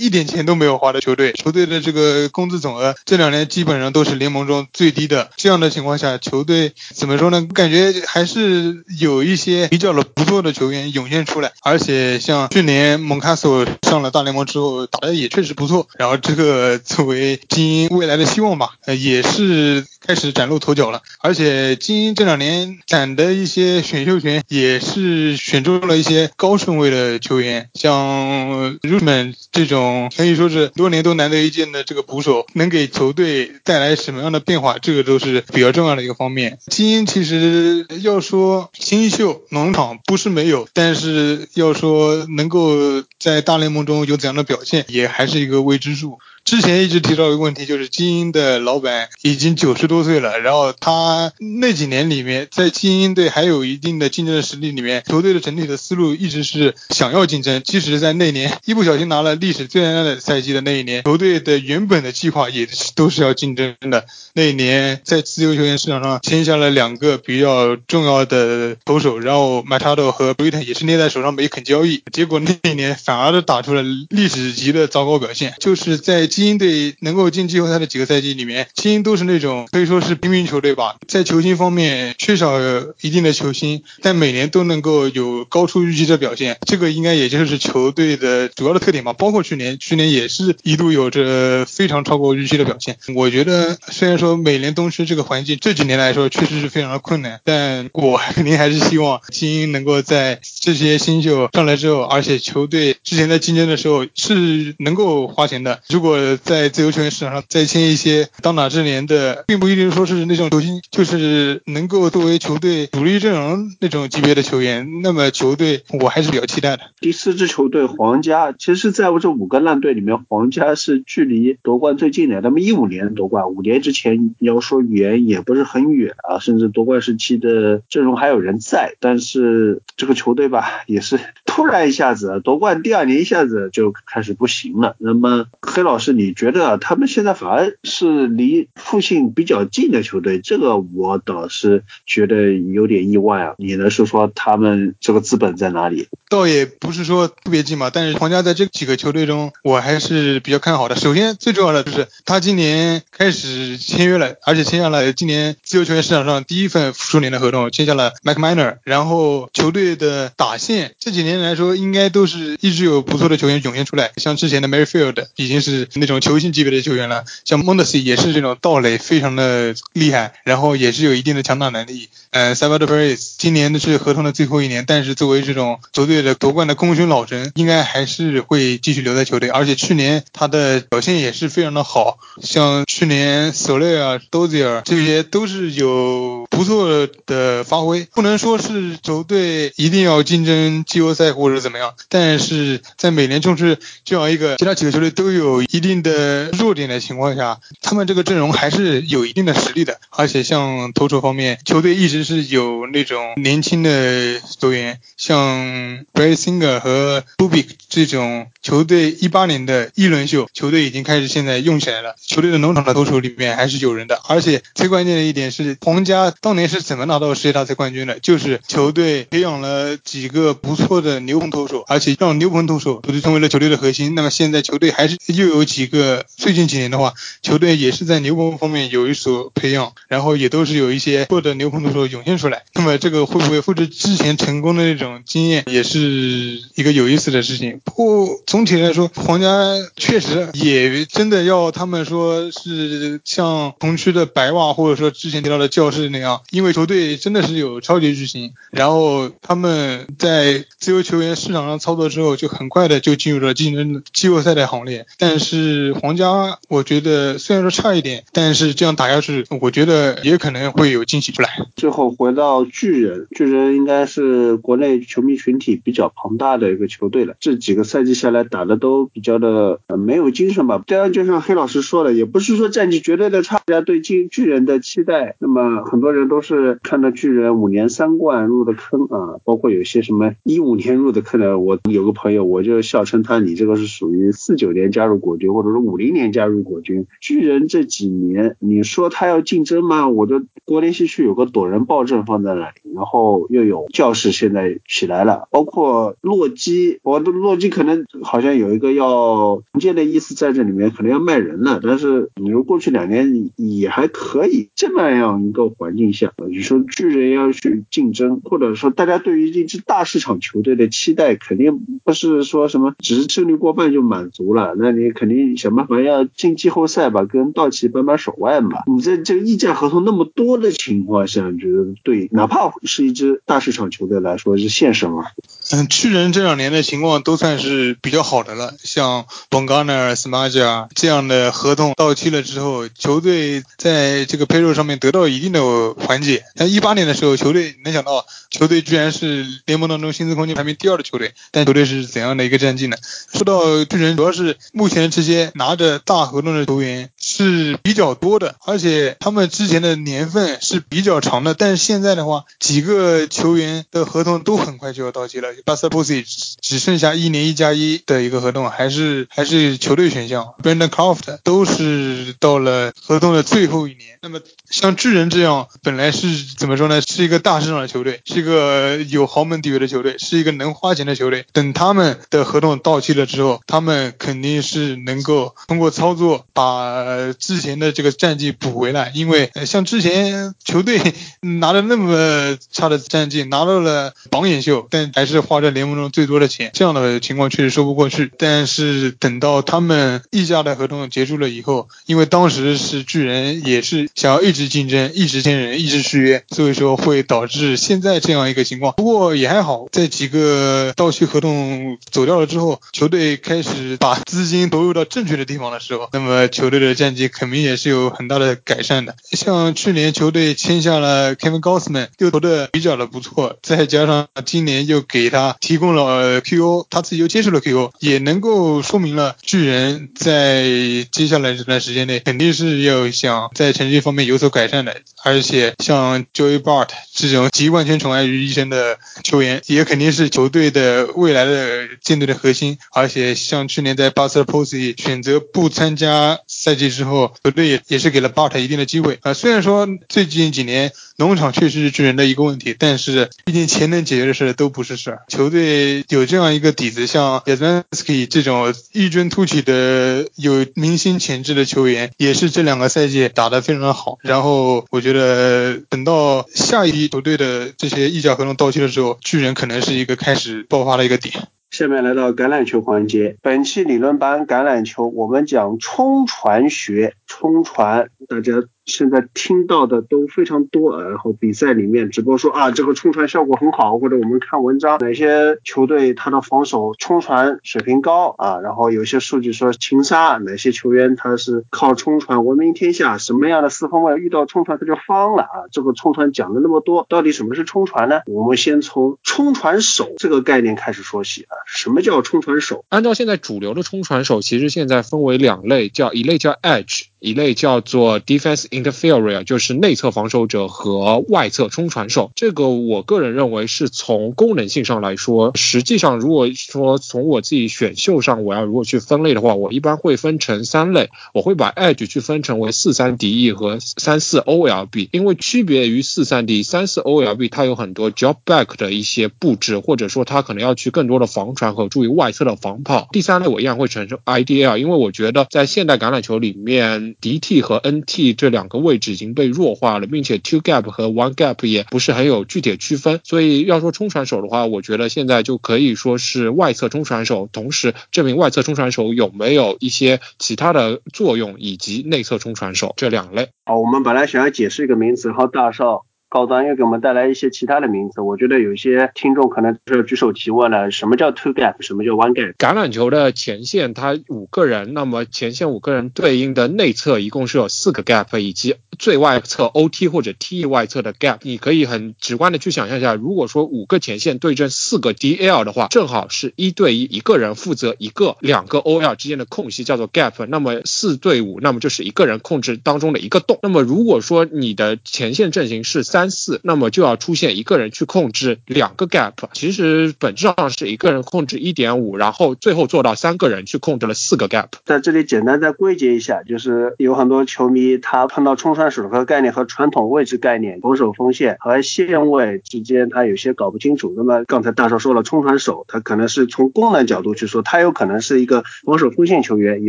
C: 一点钱都没有花的球队，球队的这个工资总额这两年基本上都是联盟中最低的。这样的情况下，球队怎么说呢？感觉还是有一些比较的不错的球员涌现出来，而且像去年蒙卡索上了大联盟之后打的也确实不错。然后这个作为精英未来的希望吧，也是开始崭露头角了。而且精英这两年攒的一些选秀权也是选中了一些高顺位的球员，像 Ruman 这种可以说是多年都难得一见的这个捕手，能给球队带来什么样的变化，这个都是比较重要的一个方面。精英其实要说新秀农场不是没有，但是要说能够在大联盟中有怎样的表现，也还是一个未知数。之前一直提到一个问题，就是精英的老板已经九十多岁了，然后他那几年里面在精英队还有一定的竞争的实力里面，球队的整体的思路一直是想要竞争。即使在那年一不小心拿了历史最难的赛季的那一年，球队的原本的计划也都是要竞争的。那一年在自由球员市场上签下了两个比较重要的投手，然后 Machado 和 b r i t a n 也是捏在手上没肯交易，结果那一年反而打出了历史级的糟糕表现，就是在。精英队能够进季后赛的几个赛季里面，精英都是那种可以说是平民球队吧，在球星方面缺少一定的球星，但每年都能够有高出预期的表现，这个应该也就是球队的主要的特点吧。包括去年，去年也是一度有着非常超过预期的表现。我觉得虽然说美联东区这个环境这几年来说确实是非常的困难，但我肯定还是希望精英能够在这些新秀上来之后，而且球队之前在竞争的时候是能够花钱的。如果在自由球员市场上再签一些当打之年的，并不一定说是那种球星，就是能够作为球队主力阵容那种级别的球员，那么球队我还是比较期待的。
A: 第四支球队皇家，其实在我这五个烂队里面，皇家是距离夺冠最近的。他们一五年夺冠，五年之前你要说远也不是很远啊，甚至夺冠时期的阵容还有人在，但是这个球队吧，也是突然一下子夺冠，第二年一下子就开始不行了。那么黑老师。你觉得他们现在反而是离复兴比较近的球队，这个我倒是觉得有点意外啊。你能说说他们这个资本在哪里？
C: 倒也不是说特别近嘛，但是皇家在这几个球队中，我还是比较看好的。首先最重要的就是他今年开始签约了，而且签下了今年自由球员市场上第一份数年的合同，签下了 Mac Miner。然后球队的打线这几年来来说，应该都是一直有不错的球员涌现出来，像之前的 Maryfield 已经是那。种球星级别的球员了，像 m o n d e s 也是这种盗垒非常的厉害，然后也是有一定的强打能力。呃 s a v a d o Perez 今年的是合同的最后一年，但是作为这种球队的夺冠的功勋老臣，应该还是会继续留在球队。而且去年他的表现也是非常的好，像去年 Soler、Dozier 这些都是有不错的发挥。不能说是球队一定要竞争季后赛或者怎么样，但是在美联中是这样一个其他几个球队都有一定。的弱点的情况下，他们这个阵容还是有一定的实力的，而且像投手方面，球队一直是有那种年轻的球员，像 Bryce Singer 和 Bubik 这种球队一八年的一轮秀，球队已经开始现在用起来了。球队的农场的投手里面还是有人的，而且最关键的一点是，皇家当年是怎么拿到世界大赛冠军的？就是球队培养了几个不错的牛棚投手，而且让牛棚投手都成为了球队的核心。那么现在球队还是又有几。个最近几年的话，球队也是在牛棚方面有一所培养，然后也都是有一些或者牛棚投手涌现出来。那么这个会不会复制之前成功的那种经验，也是一个有意思的事情。不过总体来说，皇家确实也真的要他们说是像同区的白袜，或者说之前提到的教室那样，因为球队真的是有超级巨星，然后他们在自由球员市场上操作之后，就很快的就进入了竞争季后赛的行列，但是。皇家，我觉得虽然说差一点，但是这样打下去，我觉得也可能会有惊喜出来。
A: 最后回到巨人，巨人应该是国内球迷群体比较庞大的一个球队了。这几个赛季下来打的都比较的没有精神吧。当然，就像黑老师说的，也不是说战绩绝对的差，大家对巨巨人的期待，那么很多人都是看到巨人五年三冠入的坑啊，包括有些什么一五年入的坑呢，我有个朋友我就笑称他，你这个是属于四九年加入国军，或者说五零年加入国军。巨人这几年，你说他要竞争吗？我的国联西区有个躲人暴政放在那里，然后又有教室现在起来了，包括洛基，我的洛基可能好像有一个要重建的意思在这里面，可能要卖人了。但是你说过去两年也还可以，这么样一个环境下，你说巨人要去竞争，或者说大家对于一支大市场球队的期待，肯定不是说什么只是胜率过半就满足了，那你肯定想办法要进季后赛吧，跟道奇扳扳手腕吧。你在这个溢价合同那么多的情况下，你觉得对，哪怕是一支大市场球队来说是现实吗？
C: 嗯，巨人这两年的情况都算是比较好的了，像 Bongana、Smaja 这样的合同到期了之后，球队在这个配肉上面得到一定的缓解。像一八年的时候，球队能想到球队居然是联盟当中薪资空间排名第二的球队，但球队是怎样的一个战绩呢？说到巨人，主要是目前这些拿着大合同的球员是比较多的，而且他们之前的年份是比较长的，但是现在的话，几个球员的合同都很快就要到期了。巴塞波西只剩下一年一加一的一个合同，还是还是球队选项。Brandon Croft 都是到了合同的最后一年。那么像巨人这样，本来是怎么说呢？是一个大市场的球队，是一个有豪门地位的球队，是一个能花钱的球队。等他们的合同到期了之后，他们肯定是能够通过操作把之前的这个战绩补回来。因为像之前球队 拿了那么差的战绩，拿到了榜眼秀，但还是花在联盟中最多的钱，这样的情况确实说不过去。但是等到他们溢价的合同结束了以后，因为当时是巨人也是想要一直竞争、一直签人、一直续约，所以说会导致现在这样一个情况。不过也还好，在几个到期合同走掉了之后，球队开始把资金投入到正确的地方的时候，那么球队的战绩肯定也是有很大的改善的。像去年球队签下了 Kevin g o s m a n 又投的比较的不错，再加上今年又给他他提供了 QO，他自己又接受了 QO，也能够说明了巨人在接下来这段时间内肯定是要想在成绩方面有所改善的。而且像 Joey Bart 这种集万全宠爱于一身的球员，也肯定是球队的未来的舰队的核心。而且像去年在 Buster Posey 选择不参加赛季之后，球队也也是给了 Bart 一定的机会啊。虽然说最近几年农场确实是巨人的一个问题，但是毕竟钱能解决的事都不是事儿。球队有这样一个底子，像 y a z a n s k y 这种异军突起的有明星潜质的球员，也是这两个赛季打得非常的好。然后我觉得等到下一批球队的这些溢价合同到期的时候，巨人可能是一个开始爆发的一个点。
A: 下面来到橄榄球环节，本期理论班橄榄球，我们讲冲传学，冲传大家。现在听到的都非常多，然后比赛里面直播说啊，这个冲传效果很好，或者我们看文章，哪些球队他的防守冲传水平高啊？然后有些数据说擒杀，哪些球员他是靠冲传闻名天下？什么样的四分卫遇到冲传他就方了啊？这个冲传讲了那么多，到底什么是冲传呢？我们先从冲传手这个概念开始说起啊。什么叫冲传手？
E: 按照现在主流的冲传手，其实现在分为两类，叫一类叫 edge。一类叫做 defense interferer，就是内侧防守者和外侧冲传手。这个我个人认为是从功能性上来说，实际上如果说从我自己选秀上我要如果去分类的话，我一般会分成三类。我会把 edge 去分成为四三 DE 和三四 OLB，因为区别于四三 D、三四 OLB，它有很多 drop back 的一些布置，或者说它可能要去更多的防传和注意外侧的防跑。第三类我一样会承受 IDL，因为我觉得在现代橄榄球里面。DT 和 NT 这两个位置已经被弱化了，并且 two gap 和 one gap 也不是很有具体区分，所以要说冲传手的话，我觉得现在就可以说是外侧冲传手，同时证明外侧冲传手有没有一些其他的作用，以及内侧冲传手这两类。
A: 好，我们本来想要解释一个名词，然后大少。高端又给我们带来一些其他的名词，我觉得有一些听众可能是举手提问了，什么叫 two gap，什么叫 one gap？
E: 橄榄球的前线它五个人，那么前线五个人对应的内侧一共是有四个 gap，以及最外侧 OT 或者 T E 外侧的 gap，你可以很直观的去想象一下，如果说五个前线对阵四个 DL 的话，正好是一对一，一个人负责一个两个 OL 之间的空隙，叫做 gap。那么四对五，那么就是一个人控制当中的一个洞。那么如果说你的前线阵型是三三四，那么就要出现一个人去控制两个 gap。其实本质上是一个人控制一点五，然后最后做到三个人去控制了四个 gap。
A: 在这里简单再归结一下，就是有很多球迷他碰到冲传手和概念和传统位置概念、防守锋线和线位之间，他有些搞不清楚。那么刚才大少说了，冲传手他可能是从功能角度去说，他有可能是一个防守锋线球员，也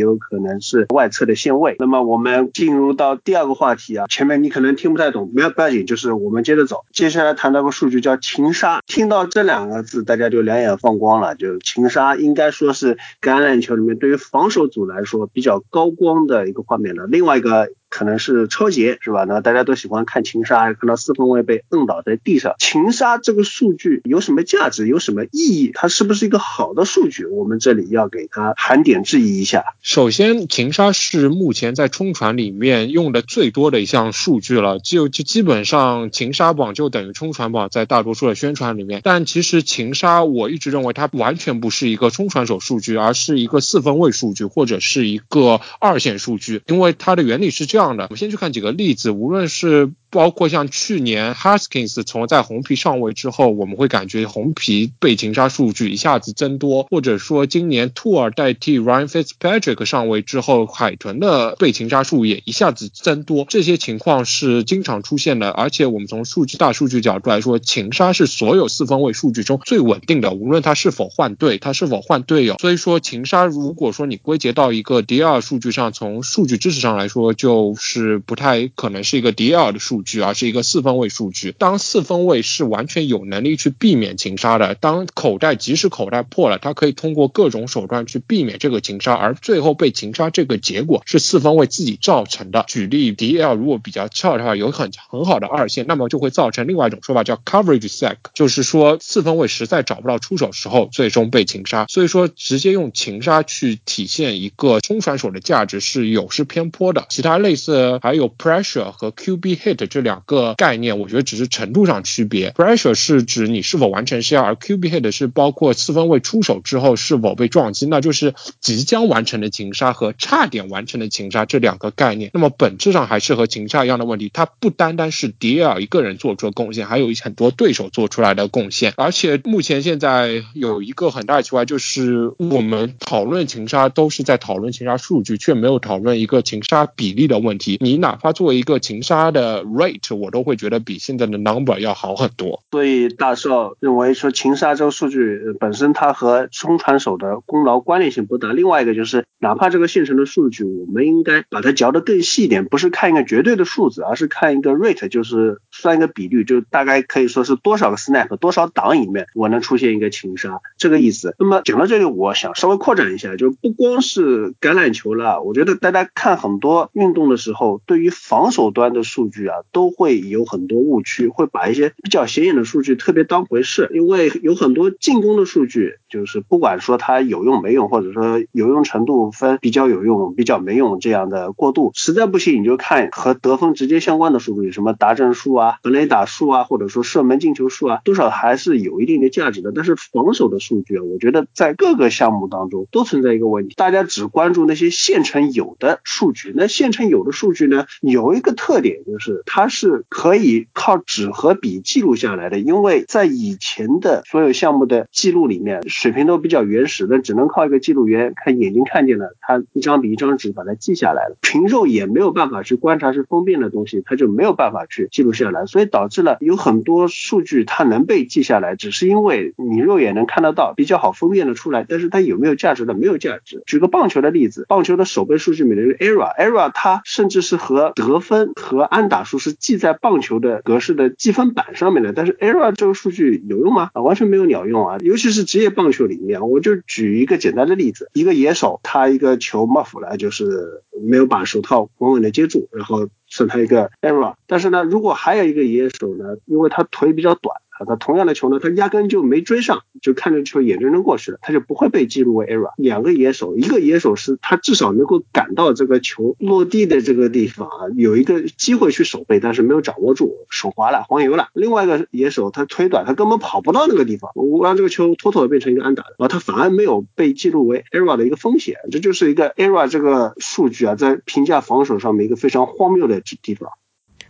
A: 有可能是外侧的线位。那么我们进入到第二个话题啊，前面你可能听不太懂，没有不要紧，就是我们接着走。接下来谈到个数据叫情杀，听到这两个字，大家就两眼放光了。就情杀应该说是橄榄球里面对于防守组来说比较高光的一个画面了。另外一个。可能是超节是吧？那大家都喜欢看情杀，看到四分卫被摁倒在地上。情杀这个数据有什么价值？有什么意义？它是不是一个好的数据？我们这里要给它盘点质疑一下。
E: 首先，情杀是目前在冲传里面用的最多的一项数据了，就就基本上情杀榜就等于冲传榜，在大多数的宣传里面。但其实情杀我一直认为它完全不是一个冲传手数据，而是一个四分位数据或者是一个二线数据，因为它的原理是这样。这样的，我们先去看几个例子，无论是。包括像去年 Haskins 从在红皮上位之后，我们会感觉红皮被擒杀数据一下子增多，或者说今年 Tour 代替 Ryan Fitzpatrick 上位之后，海豚的被擒杀数也一下子增多，这些情况是经常出现的。而且我们从数据大数据角度来说，擒杀是所有四分位数据中最稳定的，无论他是否换队，他是否换队友。所以说擒杀如果说你归结到一个 D 二数据上，从数据知识上来说，就是不太可能是一个 DL 的数。据而是一个四分位数据。当四分位是完全有能力去避免擒杀的，当口袋即使口袋破了，他可以通过各种手段去避免这个擒杀，而最后被擒杀这个结果是四分位自己造成的。举例，DL 如果比较翘的话，有很很好的二线，那么就会造成另外一种说法叫 coverage sack，就是说四分位实在找不到出手时候，最终被擒杀。所以说，直接用擒杀去体现一个冲传手的价值是有失偏颇的。其他类是还有 pressure 和 QB hit。这两个概念，我觉得只是程度上区别。Pressure 是指你是否完成 C R，而 QB hit 是包括四分卫出手之后是否被撞击，那就是即将完成的擒杀和差点完成的擒杀这两个概念。那么本质上还是和擒杀一样的问题，它不单单是 DL 一个人做出的贡献，还有很多对手做出来的贡献。而且目前现在有一个很大的奇怪，就是我们讨论擒杀都是在讨论擒杀数据，却没有讨论一个擒杀比例的问题。问题你哪怕作为一个擒杀的。rate 我都会觉得比现在的 number 要好很多，
A: 所以大少认为说擒杀这个数据本身它和冲传手的功劳关联性不大。另外一个就是，哪怕这个现成的数据，我们应该把它嚼得更细一点，不是看一个绝对的数字，而是看一个 rate，就是算一个比率，就大概可以说是多少个 snap 多少档里面我能出现一个擒杀这个意思。那么讲到这里，我想稍微扩展一下，就不光是橄榄球了，我觉得大家看很多运动的时候，对于防守端的数据啊。都会有很多误区，会把一些比较显眼的数据特别当回事，因为有很多进攻的数据，就是不管说它有用没用，或者说有用程度分比较有用、比较没用这样的过渡，实在不行你就看和得分直接相关的数据，什么达阵数啊、本垒打数啊，或者说射门进球数啊，多少还是有一定的价值的。但是防守的数据啊，我觉得在各个项目当中都存在一个问题，大家只关注那些现成有的数据，那现成有我的数据呢，有一个特点就是它。是可以靠纸和笔记录下来的，因为在以前的所有项目的记录里面，水平都比较原始的，只能靠一个记录员看眼睛看见了，他一张笔一张纸把它记下来了，凭肉眼没有办法去观察是封面的东西，他就没有办法去记录下来，所以导致了有很多数据它能被记下来，只是因为你肉眼能看得到，比较好分辨的出来，但是它有没有价值的没有价值。举个棒球的例子，棒球的守备数据里面的 ERA，ERA 它甚至是和得分和安打数是。记在棒球的格式的积分板上面的，但是 ERA 这个数据有用吗？啊，完全没有鸟用啊！尤其是职业棒球里面，我就举一个简单的例子：一个野手，他一个球 muff 了，就是没有把手套稳稳的接住，然后算他一个 ERA。但是呢，如果还有一个野手呢，因为他腿比较短。啊，他同样的球呢，他压根就没追上，就看着球眼睁睁过去了，他就不会被记录为 error。两个野手，一个野手是他至少能够赶到这个球落地的这个地方啊，有一个机会去守备，但是没有掌握住，手滑了，黄油了。另外一个野手他腿短，他根本跑不到那个地方，我让这个球妥妥的变成一个安打的啊，他反而没有被记录为 error 的一个风险，这就是一个 error 这个数据啊，在评价防守上面一个非常荒谬的地方。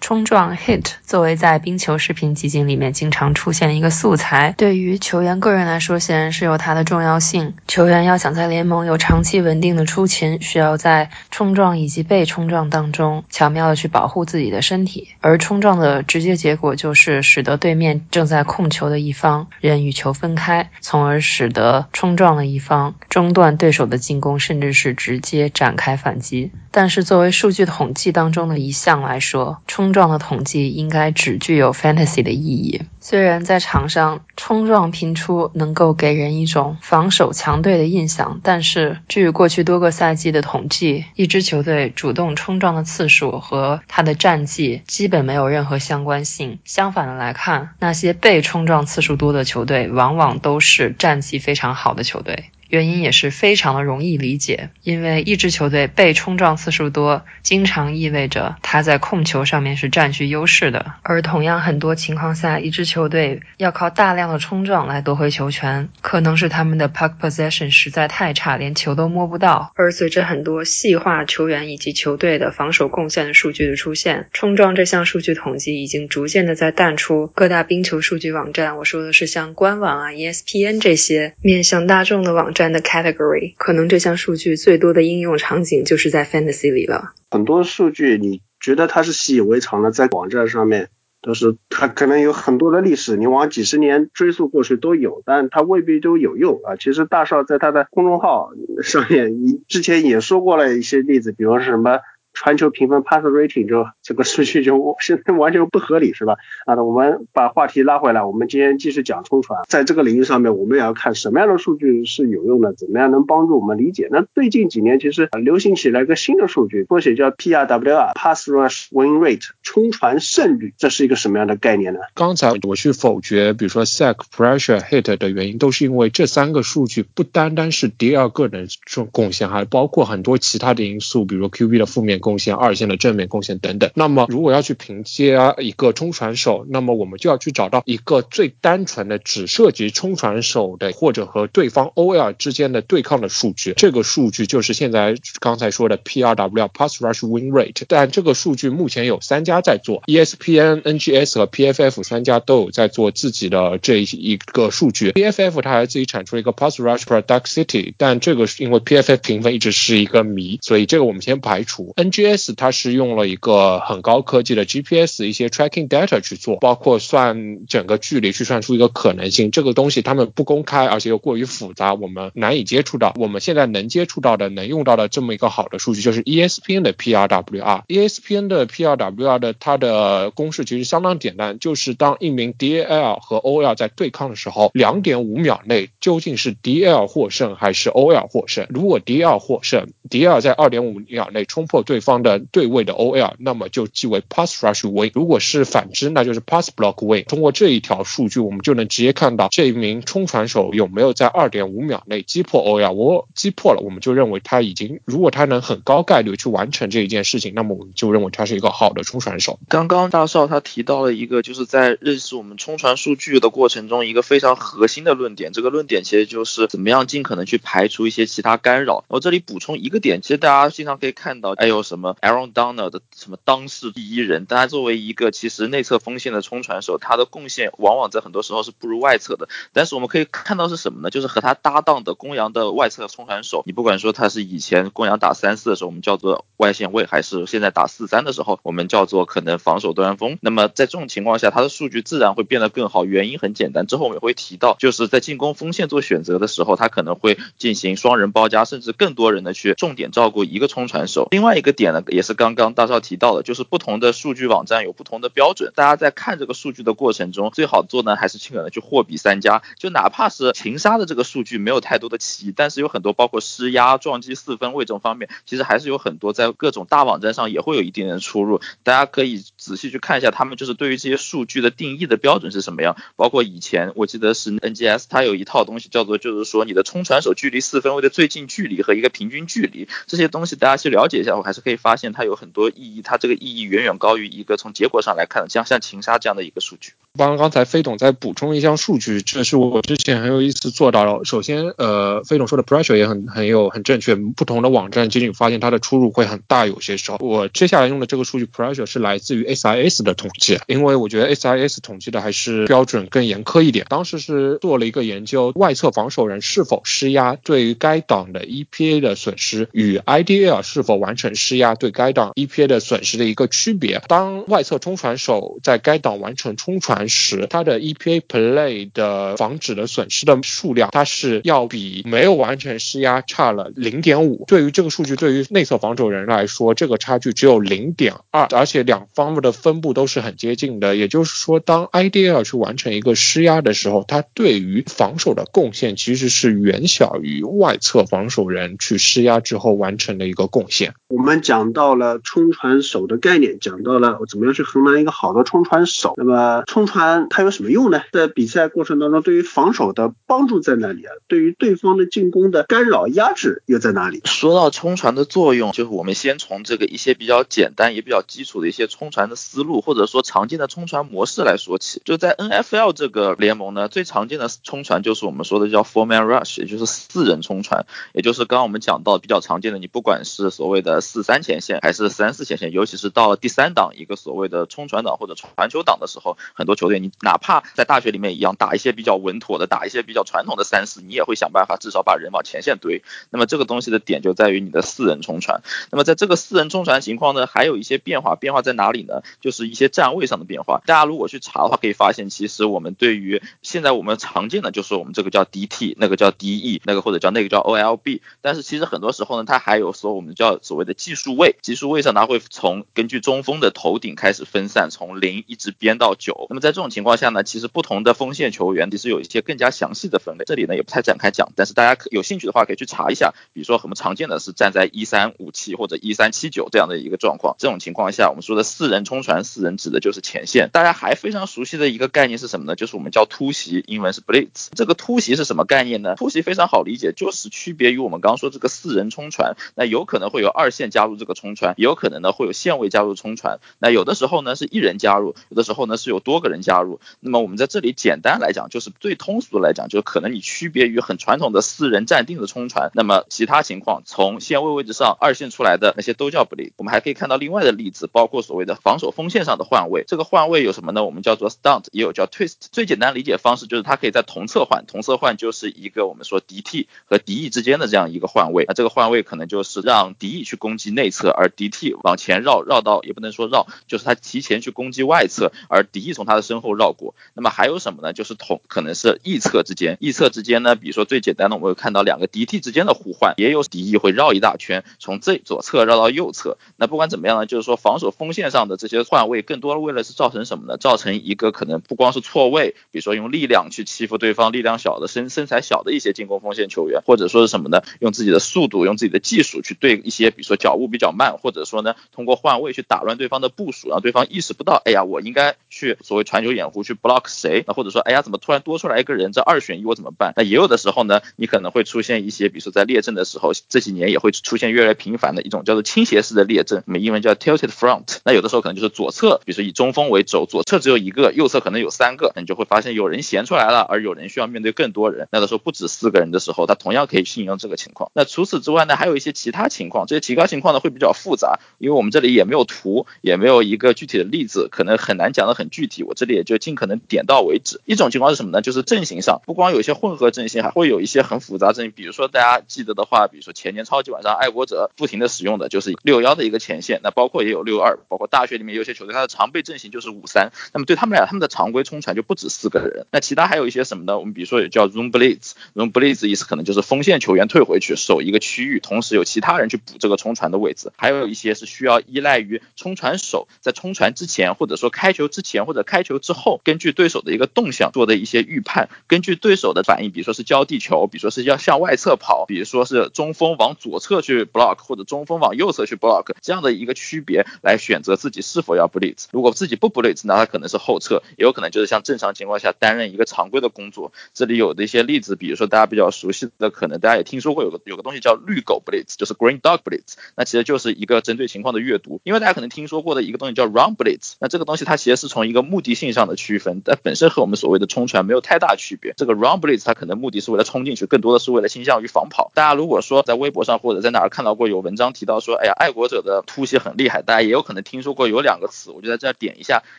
B: 冲撞 hit 作为在冰球视频集锦里面经常出现的一个素材，对于球员个人来说，显然是有它的重要性。球员要想在联盟有长期稳定的出勤，需要在冲撞以及被冲撞当中巧妙的去保护自己的身体，而冲撞的直接结果就是使得对面正在控球的一方人与球分开，从而使得冲撞的一方中断对手的进攻，甚至是直接展开反击。但是作为数据统计当中的一项来说，冲冲撞的统计应该只具有 fantasy 的意义。虽然在场上冲撞频出能够给人一种防守强队的印象，但是据过去多个赛季的统计，一支球队主动冲撞的次数和它的战绩基本没有任何相关性。相反的来看，那些被冲撞次数多的球队，往往都是战绩非常好的球队。原因也是非常的容易理解，因为一支球队被冲撞次数多，经常意味着他在控球上面是占据优势的。而同样很多情况下，一支球队要靠大量的冲撞来夺回球权，可能是他们的 puck possession 实在太差，连球都摸不到。而随着很多细化球员以及球队的防守贡献的数据的出现，冲撞这项数据统计已经逐渐的在淡出各大冰球数据网站。我说的是像官网啊、ESPN 这些面向大众的网站。的 category，可能这项数据最多的应用场景就是在 fantasy 里了。
A: 很多数据你觉得它是习以为常的，在网站上面都是它可能有很多的历史，你往几十年追溯过去都有，但它未必都有用啊。其实大少在他的公众号上面，你之前也说过了一些例子，比如是什么。传球评分 pass rating 就这个数据就现在完全不合理是吧？啊，那我们把话题拉回来，我们今天继续讲冲传，在这个领域上面，我们也要看什么样的数据是有用的，怎么样能帮助我们理解。那最近几年其实流行起来一个新的数据，缩写叫 PRWR pass rush win rate 冲传胜率，这是一个什么样的概念呢？
E: 刚才我去否决，比如说 sack pressure hit 的原因，都是因为这三个数据不单单是第二个人贡贡献，还包括很多其他的因素，比如 QB 的负面。贡贡献二线的正面贡献等等。那么，如果要去评价一个冲传手，那么我们就要去找到一个最单纯的只涉及冲传手的，或者和对方 OL 之间的对抗的数据。这个数据就是现在刚才说的 PRW Pass Rush Win Rate。但这个数据目前有三家在做，ESPN、NGS 和 PFF 三家都有在做自己的这一个数据。PFF 它还自己产出了一个 Pass Rush Productivity，但这个是因为 PFF 评分一直是一个谜，所以这个我们先排除。N NGS 它是用了一个很高科技的 GPS 一些 tracking data 去做，包括算整个距离去算出一个可能性。这个东西他们不公开，而且又过于复杂，我们难以接触到。我们现在能接触到的、能用到的这么一个好的数据，就是 ESPN 的 PRWR。ESPN 的 PRWR 的它的公式其实相当简单，就是当一名 DAL 和 OL 在对抗的时候，两点五秒内究竟是 DL 获胜还是 OL 获胜？如果 DL 获胜，DL 在二点五秒内冲破对方的对位的 OL，那么就记为 pass rush win。如果是反之，那就是 pass block win。通过这一条数据，我们就能直接看到这一名冲传手有没有在二点五秒内击破 OL。我击破了，我们就认为他已经，如果他能很高概率去完成这一件事情，那么我们就认为他是一个好的冲传手。
D: 刚刚大少他提到了一个，就是在认识我们冲传数据的过程中，一个非常核心的论点。这个论点其实就是怎么样尽可能去排除一些其他干扰。我这里补充一个点，其实大家经常可以看到，哎呦。什么 Aaron Donald 的什么当世第一人？但他作为一个其实内侧锋线的冲传手，他的贡献往往在很多时候是不如外侧的。但是我们可以看到是什么呢？就是和他搭档的公羊的外侧冲传手，你不管说他是以前公羊打三四的时候，我们叫做外线位，还是现在打四三的时候，我们叫做可能防守端锋。那么在这种情况下，他的数据自然会变得更好。原因很简单，之后我们也会提到，就是在进攻锋线做选择的时候，他可能会进行双人包夹，甚至更多人的去重点照顾一个冲传手。另外一个点呢？也是刚刚大少提到的，就是不同的数据网站有不同的标准。大家在看这个数据的过程中，最好做呢还是尽可能去货比三家。就哪怕是情杀的这个数据没有太多的歧义，但是有很多包括施压、撞击四分位这种方面，其实还是有很多在各种大网站上也会有一定的出入。大家可以仔细去看一下他们就是对于这些数据的定义的标准是什么样。包括以前我记得是 NGS，它有一套东西叫做就是说你的冲传手距离四分位的最近距离和一个平均距离，这些东西大家去了解一下，我还是可以发现它有很多意义，它这个意义远远高于一个从结果上来看像像擒杀这样的一个数据。
E: 帮刚才飞董再补充一项数据，这是我之前很有意思做到了。首先，呃，飞董说的 pressure 也很很有很正确，不同的网站仅仅发现它的出入会很大，有些时候。我接下来用的这个数据 pressure 是来自于 SIS 的统计，因为我觉得 SIS 统计的还是标准更严苛一点。当时是做了一个研究，外侧防守人是否施压对于该档的 EPA 的损失与 IDL 是否完成施压对该档 EPA 的损失的一个区别。当外侧冲传手在该档完成冲传时，他的 EPA play 的防止的损失的数量，它是要比没有完成施压差了零点五。对于这个数据，对于内侧防守人来说，这个差距只有零点二，而且两方面的分布都是很接近的。也就是说，当 IDL 去完成一个施压的时候，它对于防守的贡献其实是远小于外侧防守人去施压之后完成的一个贡献。
A: 我们讲到了冲传手的概念，讲到了怎么样去衡量一个好的冲传手。那么冲传它有什么用呢？在比赛过程当中，对于防守的帮助在哪里啊？对于对方的进攻的干扰压制又在哪里？
D: 说到冲传的作用，就是我们先从这个一些比较简单也比较基础的一些冲传的思路，或者说常见的冲传模式来说起。就在 NFL 这个联盟呢，最常见的冲传就是我们说的叫 four man rush，也就是四人冲传，也就是刚刚我们讲到比较常见的，你不管是所谓的四三前线还是三四前线，尤其是到了第三档一个所谓的冲传档或者传球档的时候，很多球队你哪怕在大学里面一样打一些比较稳妥的，打一些比较传统的三四，你也会想办法至少把人往前线堆。那么这个东西的点就在于你的四人冲传。那么在这个四人冲传情况呢，还有一些变化，变化在哪里呢？就是一些站位上的变化。大家如果去查的话，可以发现其实我们对于现在我们常见的就是我们这个叫 DT，那个叫 DE，那个或者叫那个叫 OLB。但是其实很多时候呢，它还有说我们叫所谓的技术位，技术位上它会从根据中锋的头顶开始分散，从零一直编到九。那么在这种情况下呢，其实不同的锋线球员其实有一些更加详细的分类，这里呢也不太展开讲。但是大家可有兴趣的话，可以去查一下。比如说我们常见的是站在一三五七或者一三七九这样的一个状况。这种情况下，我们说的四人冲传，四人指的就是前线。大家还非常熟悉的一个概念是什么呢？就是我们叫突袭，英文是 blitz。这个突袭是什么概念呢？突袭非常好理解，就是区别于我们刚刚说这个四人冲传，那有可能会有二线加入这个冲传，也有可能呢会有线位加入冲传。那有的时候呢是一人加入，有的时候呢是有多个人加入。那么我们在这里简单来讲，就是最通俗的来讲，就是可能你区别于很传统的四人站定的冲传，那么其他情况从线位位置上二线出来的那些都叫 blitz。我们还可以看到另外的例子，包括所谓的防守锋线上的换位。这个换位有什么呢？我们叫做 stunt，也有叫 twist。最简单理解方式就是它可以在同侧换，同侧换就是一个我们说敌 T 和敌翼之间的这样一个换位。那这个换位可能就是让敌翼去攻击内侧，而敌 T 往前绕绕到也不能说绕，就是他提前去攻击外侧，而敌翼从他的身后绕过。那么还有什么呢？就是同可能是翼侧之间，翼侧之间呢，比如说最简单的，我们会看到两个敌 T 之间的互换，也有敌翼会绕一大圈，从这左侧绕到右侧。那不管怎么样呢，就是说防守锋线上的这些换位，更多的为了是造成什么呢？造成一个可能不光是错位，比如说用力量去欺负对方力量小的身身材小的一些进攻锋线球员，或者说是什么呢？用自己的速度，用自己的技术去对一些比如说脚步比较慢，或者说呢通过换位去打乱对方的部署，让对方意识不到，哎呀，我应该去所谓传球掩护去 block 谁？那或者说，哎呀，怎么突然多出来一个人？这二选一我怎么办？那也有的时候呢，你可能会出现一些，比如说在列阵的时候，这几年也会出现越来越频繁的一种叫做倾斜式的列阵，我们英文叫 tilted front。那有的时候可能就是左侧，比如说以中锋为轴，左侧只有一个，右侧可能有三个，那你就会发现有人闲出来了，而有人需要面对更多人。那个时候不止四个人的时候，他同样可以适应这个情况。那除此之外呢，还有一些其他情况，这些其他情况呢会比较复杂，因为我们这里也没有图，也没有一个具体的例子，可能很难讲得很具体。我这里也就尽可能点到为止。一种情况是什么呢？就是阵型上，不光有一些混合阵型，还会有一些很复杂阵型。比如说大家记得的话，比如说前年超级晚上爱国者不停的使用的就是六幺的一个前线，那包括也有六二，包括大学里面有些球队它的常备阵型就是五三。那么对他们俩，他们的常规冲传就不止四个人。那其他还有一些什么呢？我们比如说也叫 room blitz，room blitz 意思可能就是锋线球员退回去守一个区域，同时有其他人去补这个冲传的位置。还有一些是需要依赖于冲传手在冲传之前，或者说开球之前或者开球之后，根据对手的一个动向做的一些预判，根据对手的反应，比如说是交地球，比如说是要向外侧跑，比如说是中锋往左侧去 block 或者中锋往右侧去 block 这样的一个区别，来选择自己是否要 blitz。如果自己不 blitz，那他可能是后撤，也有可能就是像正常情况下担任一个常规的工作。这里有的一些例子，比如说大家比较熟悉的，可能大家也听说过有个有个东西叫绿狗 blitz，就是 green dog blitz，那其实就是一个针对情况的阅读。因为大家可能听说过的一个东西叫 run blitz，那这个东西它其实是从一个目的性上的区分，但本身和我们所谓的冲传没有太大区别。这个 run blitz 它可能目的是为了冲进去，更多的是为了倾向于防跑。大家如果说在微博上或者在哪儿看到过有文章提到说，哎呀，爱国者的突袭很厉害，大家也有可能听说过有有两个词，我就在这儿点一下，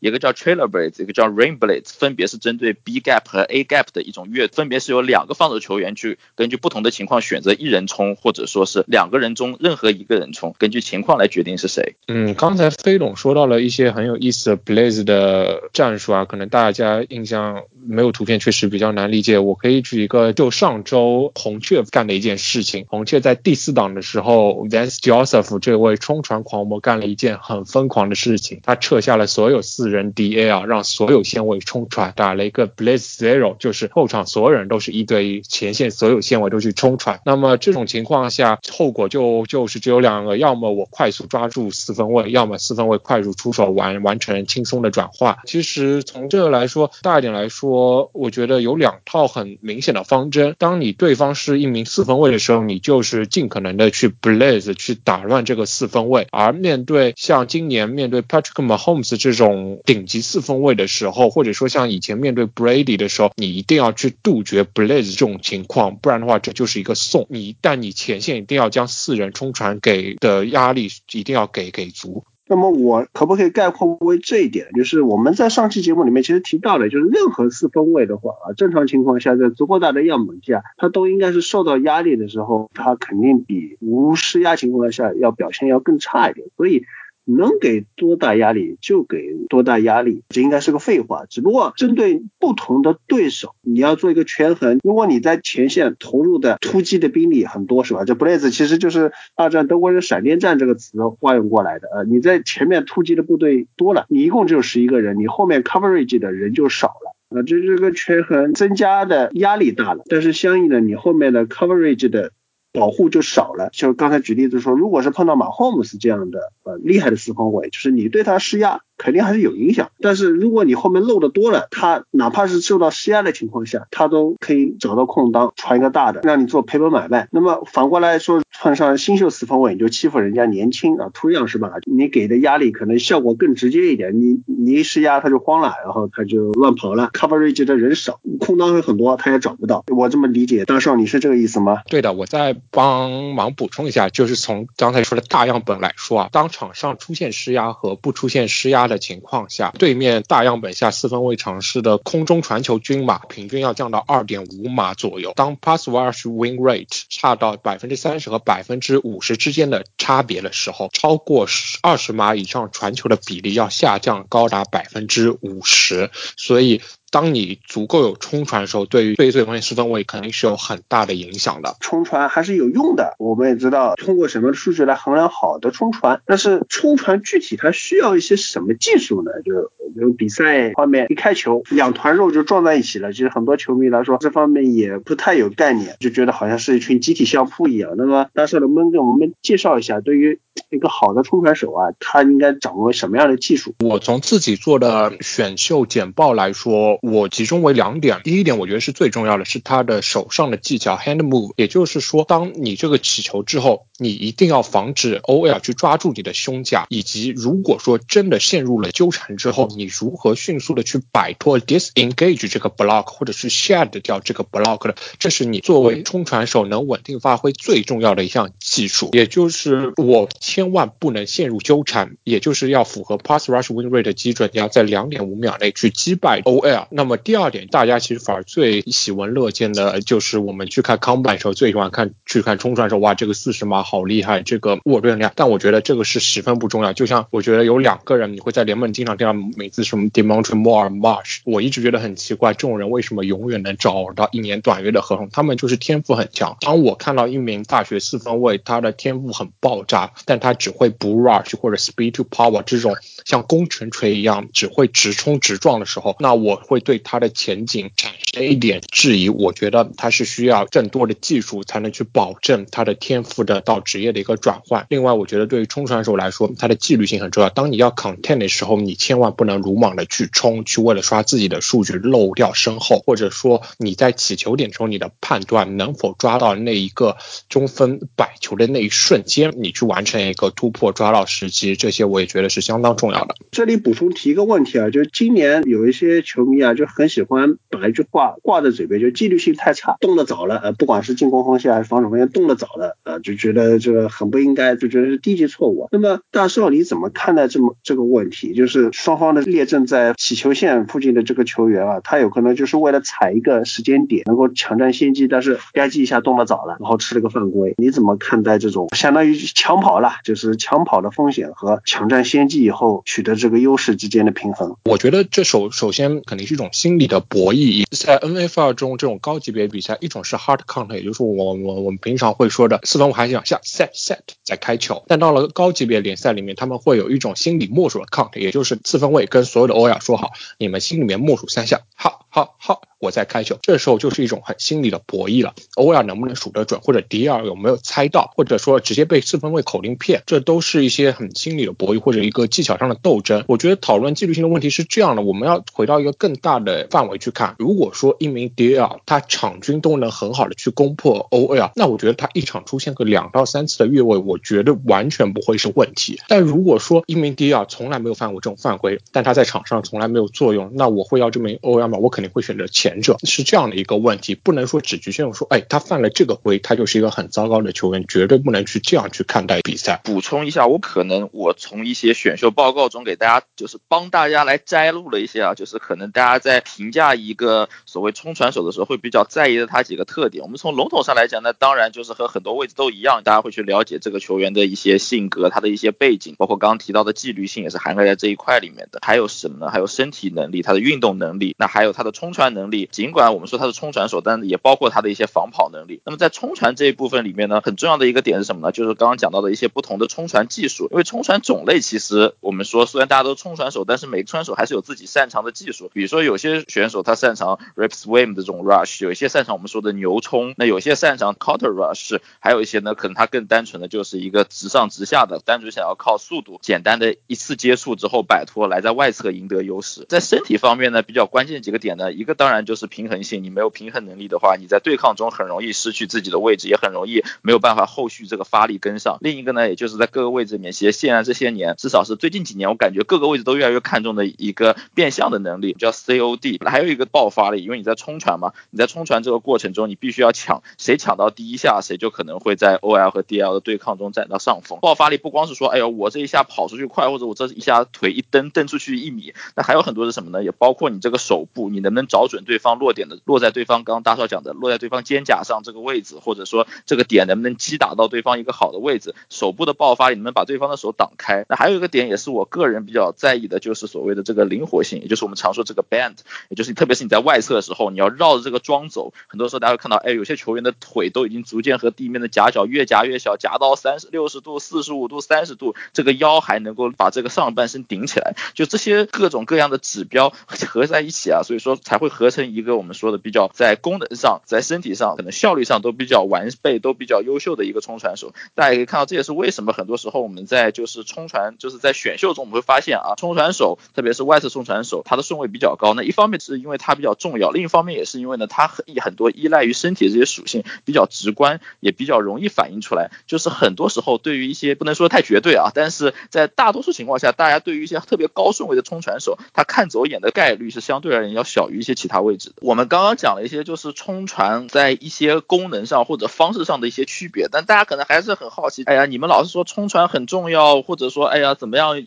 D: 一个叫 trailer blitz，一个叫 rain blitz，分别是针对 B gap 和 A gap 的一种阅，分别是有两个防守球员去根据不同的情况选择一人冲，或者说是两个人中任何一个人冲，根据情况来决定是谁。
E: 嗯，刚才飞龙说到了一些很有意思的 Blaze 的战术啊，可能大家印象没有图片确实比较难理解。我可以举一个，就上周红雀干的一件事情。红雀在第四档的时候，Vance Joseph 这位冲传狂魔干了一件很疯狂的事事情，他撤下了所有四人 DA 啊，让所有线位冲传，打了一个 Blaze Zero，就是后场所有人都是一对一，前线所有线位都去冲传。那么这种情况下，后果就就是只有两个，要么我快速抓住四分位，要么四分位快速出手完完成轻松的转化。其实从这个来说，大一点来说，我觉得有两套很明显的方针。当你对方是一名四分位的时候，你就是尽可能的去 blaze 去打乱这个四分位。而面对像今年面对对 Patrick Mahomes 这种顶级四分位的时候，或者说像以前面对 Brady 的时候，你一定要去杜绝 blaze 这种情况，不然的话这就是一个送。你一旦你前线一定要将四人冲传给的压力一定要给给足。
A: 那么我可不可以概括为这一点？就是我们在上期节目里面其实提到的，就是任何四分位的话啊，正常情况下在足够大的样本下，他都应该是受到压力的时候，他肯定比无施压情况下要表现要更差一点。所以。能给多大压力就给多大压力，这应该是个废话。只不过针对不同的对手，你要做一个权衡。如果你在前线投入的突击的兵力很多，是吧？这 Blaze 其实就是二战德国人闪电战这个词化用过来的。呃，你在前面突击的部队多了，你一共只有十一个人，你后面 coverage 的人就少了。啊，这这个权衡增加的压力大了，但是相应的你后面的 coverage 的。保护就少了，就刚才举例子说，如果是碰到马霍姆斯这样的呃厉害的四分卫，就是你对他施压。肯定还是有影响，但是如果你后面漏的多了，他哪怕是受到施压的情况下，他都可以找到空当传一个大的，让你做赔本买卖。那么反过来说，换上新秀四分位，你就欺负人家年轻啊，突样是吧？你给的压力可能效果更直接一点，你你一施压他就慌了，然后他就乱跑了，coverage 的人少，空当会很多，他也找不到。我这么理解，大少你是这个意思吗？
E: 对的，我再帮忙补充一下，就是从刚才说的大样本来说啊，当场上出现施压和不出现施压。的情况下，对面大样本下四分位尝试的空中传球均码平均要降到二点五码左右。当 pass rush win rate 差到百分之三十和百分之五十之间的差别的时候，超过二十码以上传球的比例要下降高达百分之五十。所以。当你足够有冲传的时候，对于对对方四分卫肯定是有很大的影响的。
A: 冲传还是有用的，我们也知道通过什么数据来衡量好的冲传。但是冲传具体它需要一些什么技术呢？就比如比赛方面一开球，两团肉就撞在一起了。其实很多球迷来说，这方面也不太有概念，就觉得好像是一群集体相扑一样。那么大帅能不能给我们介绍一下，对于一个好的冲传手啊，他应该掌握什么样的技术？
E: 我从自己做的选秀简报来说。我集中为两点，第一点我觉得是最重要的，是他的手上的技巧 hand move，也就是说，当你这个起球之后，你一定要防止 OL 去抓住你的胸甲，以及如果说真的陷入了纠缠之后，你如何迅速的去摆脱 disengage 这个 block，或者是 shed 掉这个 block 的，这是你作为冲传手能稳定发挥最重要的一项技术，也就是我千万不能陷入纠缠，也就是要符合 pass rush win rate 的基准，你要在两点五秒内去击败 OL。那么第二点，大家其实反而最喜闻乐见的就是我们去看康板时候最喜欢看去看冲传时候，哇，这个四十码好厉害，这个握盾量。但我觉得这个是十分不重要。就像我觉得有两个人，你会在联盟经常听到名字什么 Demontre Moore、Marsh，我一直觉得很奇怪，这种人为什么永远能找到一年短约的合同？他们就是天赋很强。当我看到一名大学四分卫，他的天赋很爆炸，但他他只会不 rush 或者 speed to power 这种像工程锤一样只会直冲直撞的时候，那我会对他的前景产生一点质疑。我觉得他是需要更多的技术才能去保证他的天赋的到职业的一个转换。另外，我觉得对于冲传手来说，他的纪律性很重要。当你要 content 的时候，你千万不能鲁莽的去冲，去为了刷自己的数据漏掉身后，或者说你在起球点时候，你的判断能否抓到那一个中分摆球的那一瞬间，你去完成一个突破，抓到时机，这些我也觉得是相当重要的。
A: 这里补充提一个问题啊，就是今年有一些球迷啊，就很喜欢把一句话挂在嘴边，就纪律性太差，动得早了，呃，不管是进攻方向还是防守方向，动得早了，呃，就觉得这个很不应该，就觉得是低级错误。那么大少你怎么看待这么这个问题？就是双方的列阵在起球线附近的这个球员啊，他有可能就是为了踩一个时间点，能够抢占先机，但是吧唧一下动得早了，然后吃了个犯规。你怎么看待这种相当于抢跑了，就是抢跑的风险和抢占先机以后取得这个优势之间的平衡？
E: 我觉得这首首先肯定是一种心理的博弈。在 NFL 中这种高级别比赛，一种是 hard count，也就是我我我们平常会说的四分五还想下 set set 再开球。但到了高级别联赛里面，他们会有一种心理默数的 count，也就是四分位跟所有的欧亚说好，你们心里面默数三下，好好好。我在开球，这时候就是一种很心理的博弈了。欧亚能不能数得准，或者迪尔有没有猜到，或者说直接被四分卫口令骗，这都是一些很心理的博弈或者一个技巧上的斗争。我觉得讨论纪律性的问题是这样的，我们要回到一个更大的范围去看。如果说一名迪尔他场均都能很好的去攻破欧亚，那我觉得他一场出现个两到三次的越位，我觉得完全不会是问题。但如果说一名迪尔从来没有犯过这种犯规，但他在场上从来没有作用，那我会要这名欧亚吗？我肯定会选择前。者是这样的一个问题，不能说只局限于说，哎，他犯了这个规，他就是一个很糟糕的球员，绝对不能去这样去看待比赛。
D: 补充一下，我可能我从一些选秀报告中给大家，就是帮大家来摘录了一些啊，就是可能大家在评价一个所谓冲传手的时候会比较在意的他几个特点。我们从笼统上来讲呢，当然就是和很多位置都一样，大家会去了解这个球员的一些性格，他的一些背景，包括刚刚提到的纪律性也是涵盖在这一块里面的。还有什么呢？还有身体能力，他的运动能力，那还有他的冲传能力。尽管我们说他是冲传手，但也包括他的一些防跑能力。那么在冲传这一部分里面呢，很重要的一个点是什么呢？就是刚刚讲到的一些不同的冲传技术。因为冲传种类其实我们说，虽然大家都冲传手，但是每个冲传手还是有自己擅长的技术。比如说有些选手他擅长 rip swim 的这种 rush，有一些擅长我们说的牛冲，那有些擅长 counter rush，还有一些呢可能他更单纯的就是一个直上直下的，单纯想要靠速度简单的一次接触之后摆脱，来在外侧赢得优势。在身体方面呢，比较关键几个点呢，一个当然就是平衡。性，你没有平衡能力的话，你在对抗中很容易失去自己的位置，也很容易没有办法后续这个发力跟上。另一个呢，也就是在各个位置里面，其实现在这些年，至少是最近几年，我感觉各个位置都越来越看重的一个变相的能力，叫 COD。还有一个爆发力，因为你在冲传嘛，你在冲传这个过程中，你必须要抢，谁抢到第一下，谁就可能会在 OL 和 DL 的对抗中占到上风。爆发力不光是说，哎呦，我这一下跑出去快，或者我这一下腿一蹬蹬出去一米，那还有很多是什么呢？也包括你这个手部，你的能找准对方落点的，落在对方刚。刚大少讲的落在对方肩胛上这个位置，或者说这个点能不能击打到对方一个好的位置，手部的爆发力能不能把对方的手挡开？那还有一个点也是我个人比较在意的，就是所谓的这个灵活性，也就是我们常说这个 bend，也就是你特别是你在外侧的时候，你要绕着这个桩走。很多时候大家会看到，哎，有些球员的腿都已经逐渐和地面的夹角越夹越小，夹到三十六十度、四十五度、三十度，这个腰还能够把这个上半身顶起来。就这些各种各样的指标合在一起啊，所以说才会合成一个我们说的比较在。功能上，在身体上，可能效率上都比较完备，都比较优秀的一个冲传手。大家也可以看到，这也是为什么很多时候我们在就是冲传，就是在选秀中我们会发现啊，冲传手，特别是外侧冲传手，他的顺位比较高。那一方面是因为他比较重要，另一方面也是因为呢，他很很多依赖于身体这些属性比较直观，也比较容易反映出来。就是很多时候对于一些不能说太绝对啊，但是在大多数情况下，大家对于一些特别高顺位的冲传手，他看走眼的概率是相对而言要小于一些其他位置的。我们刚刚讲了一些就。是冲传在一些功能上或者方式上的一些区别，但大家可能还是很好奇。哎呀，你们老是说冲传很重要，或者说哎呀怎么样？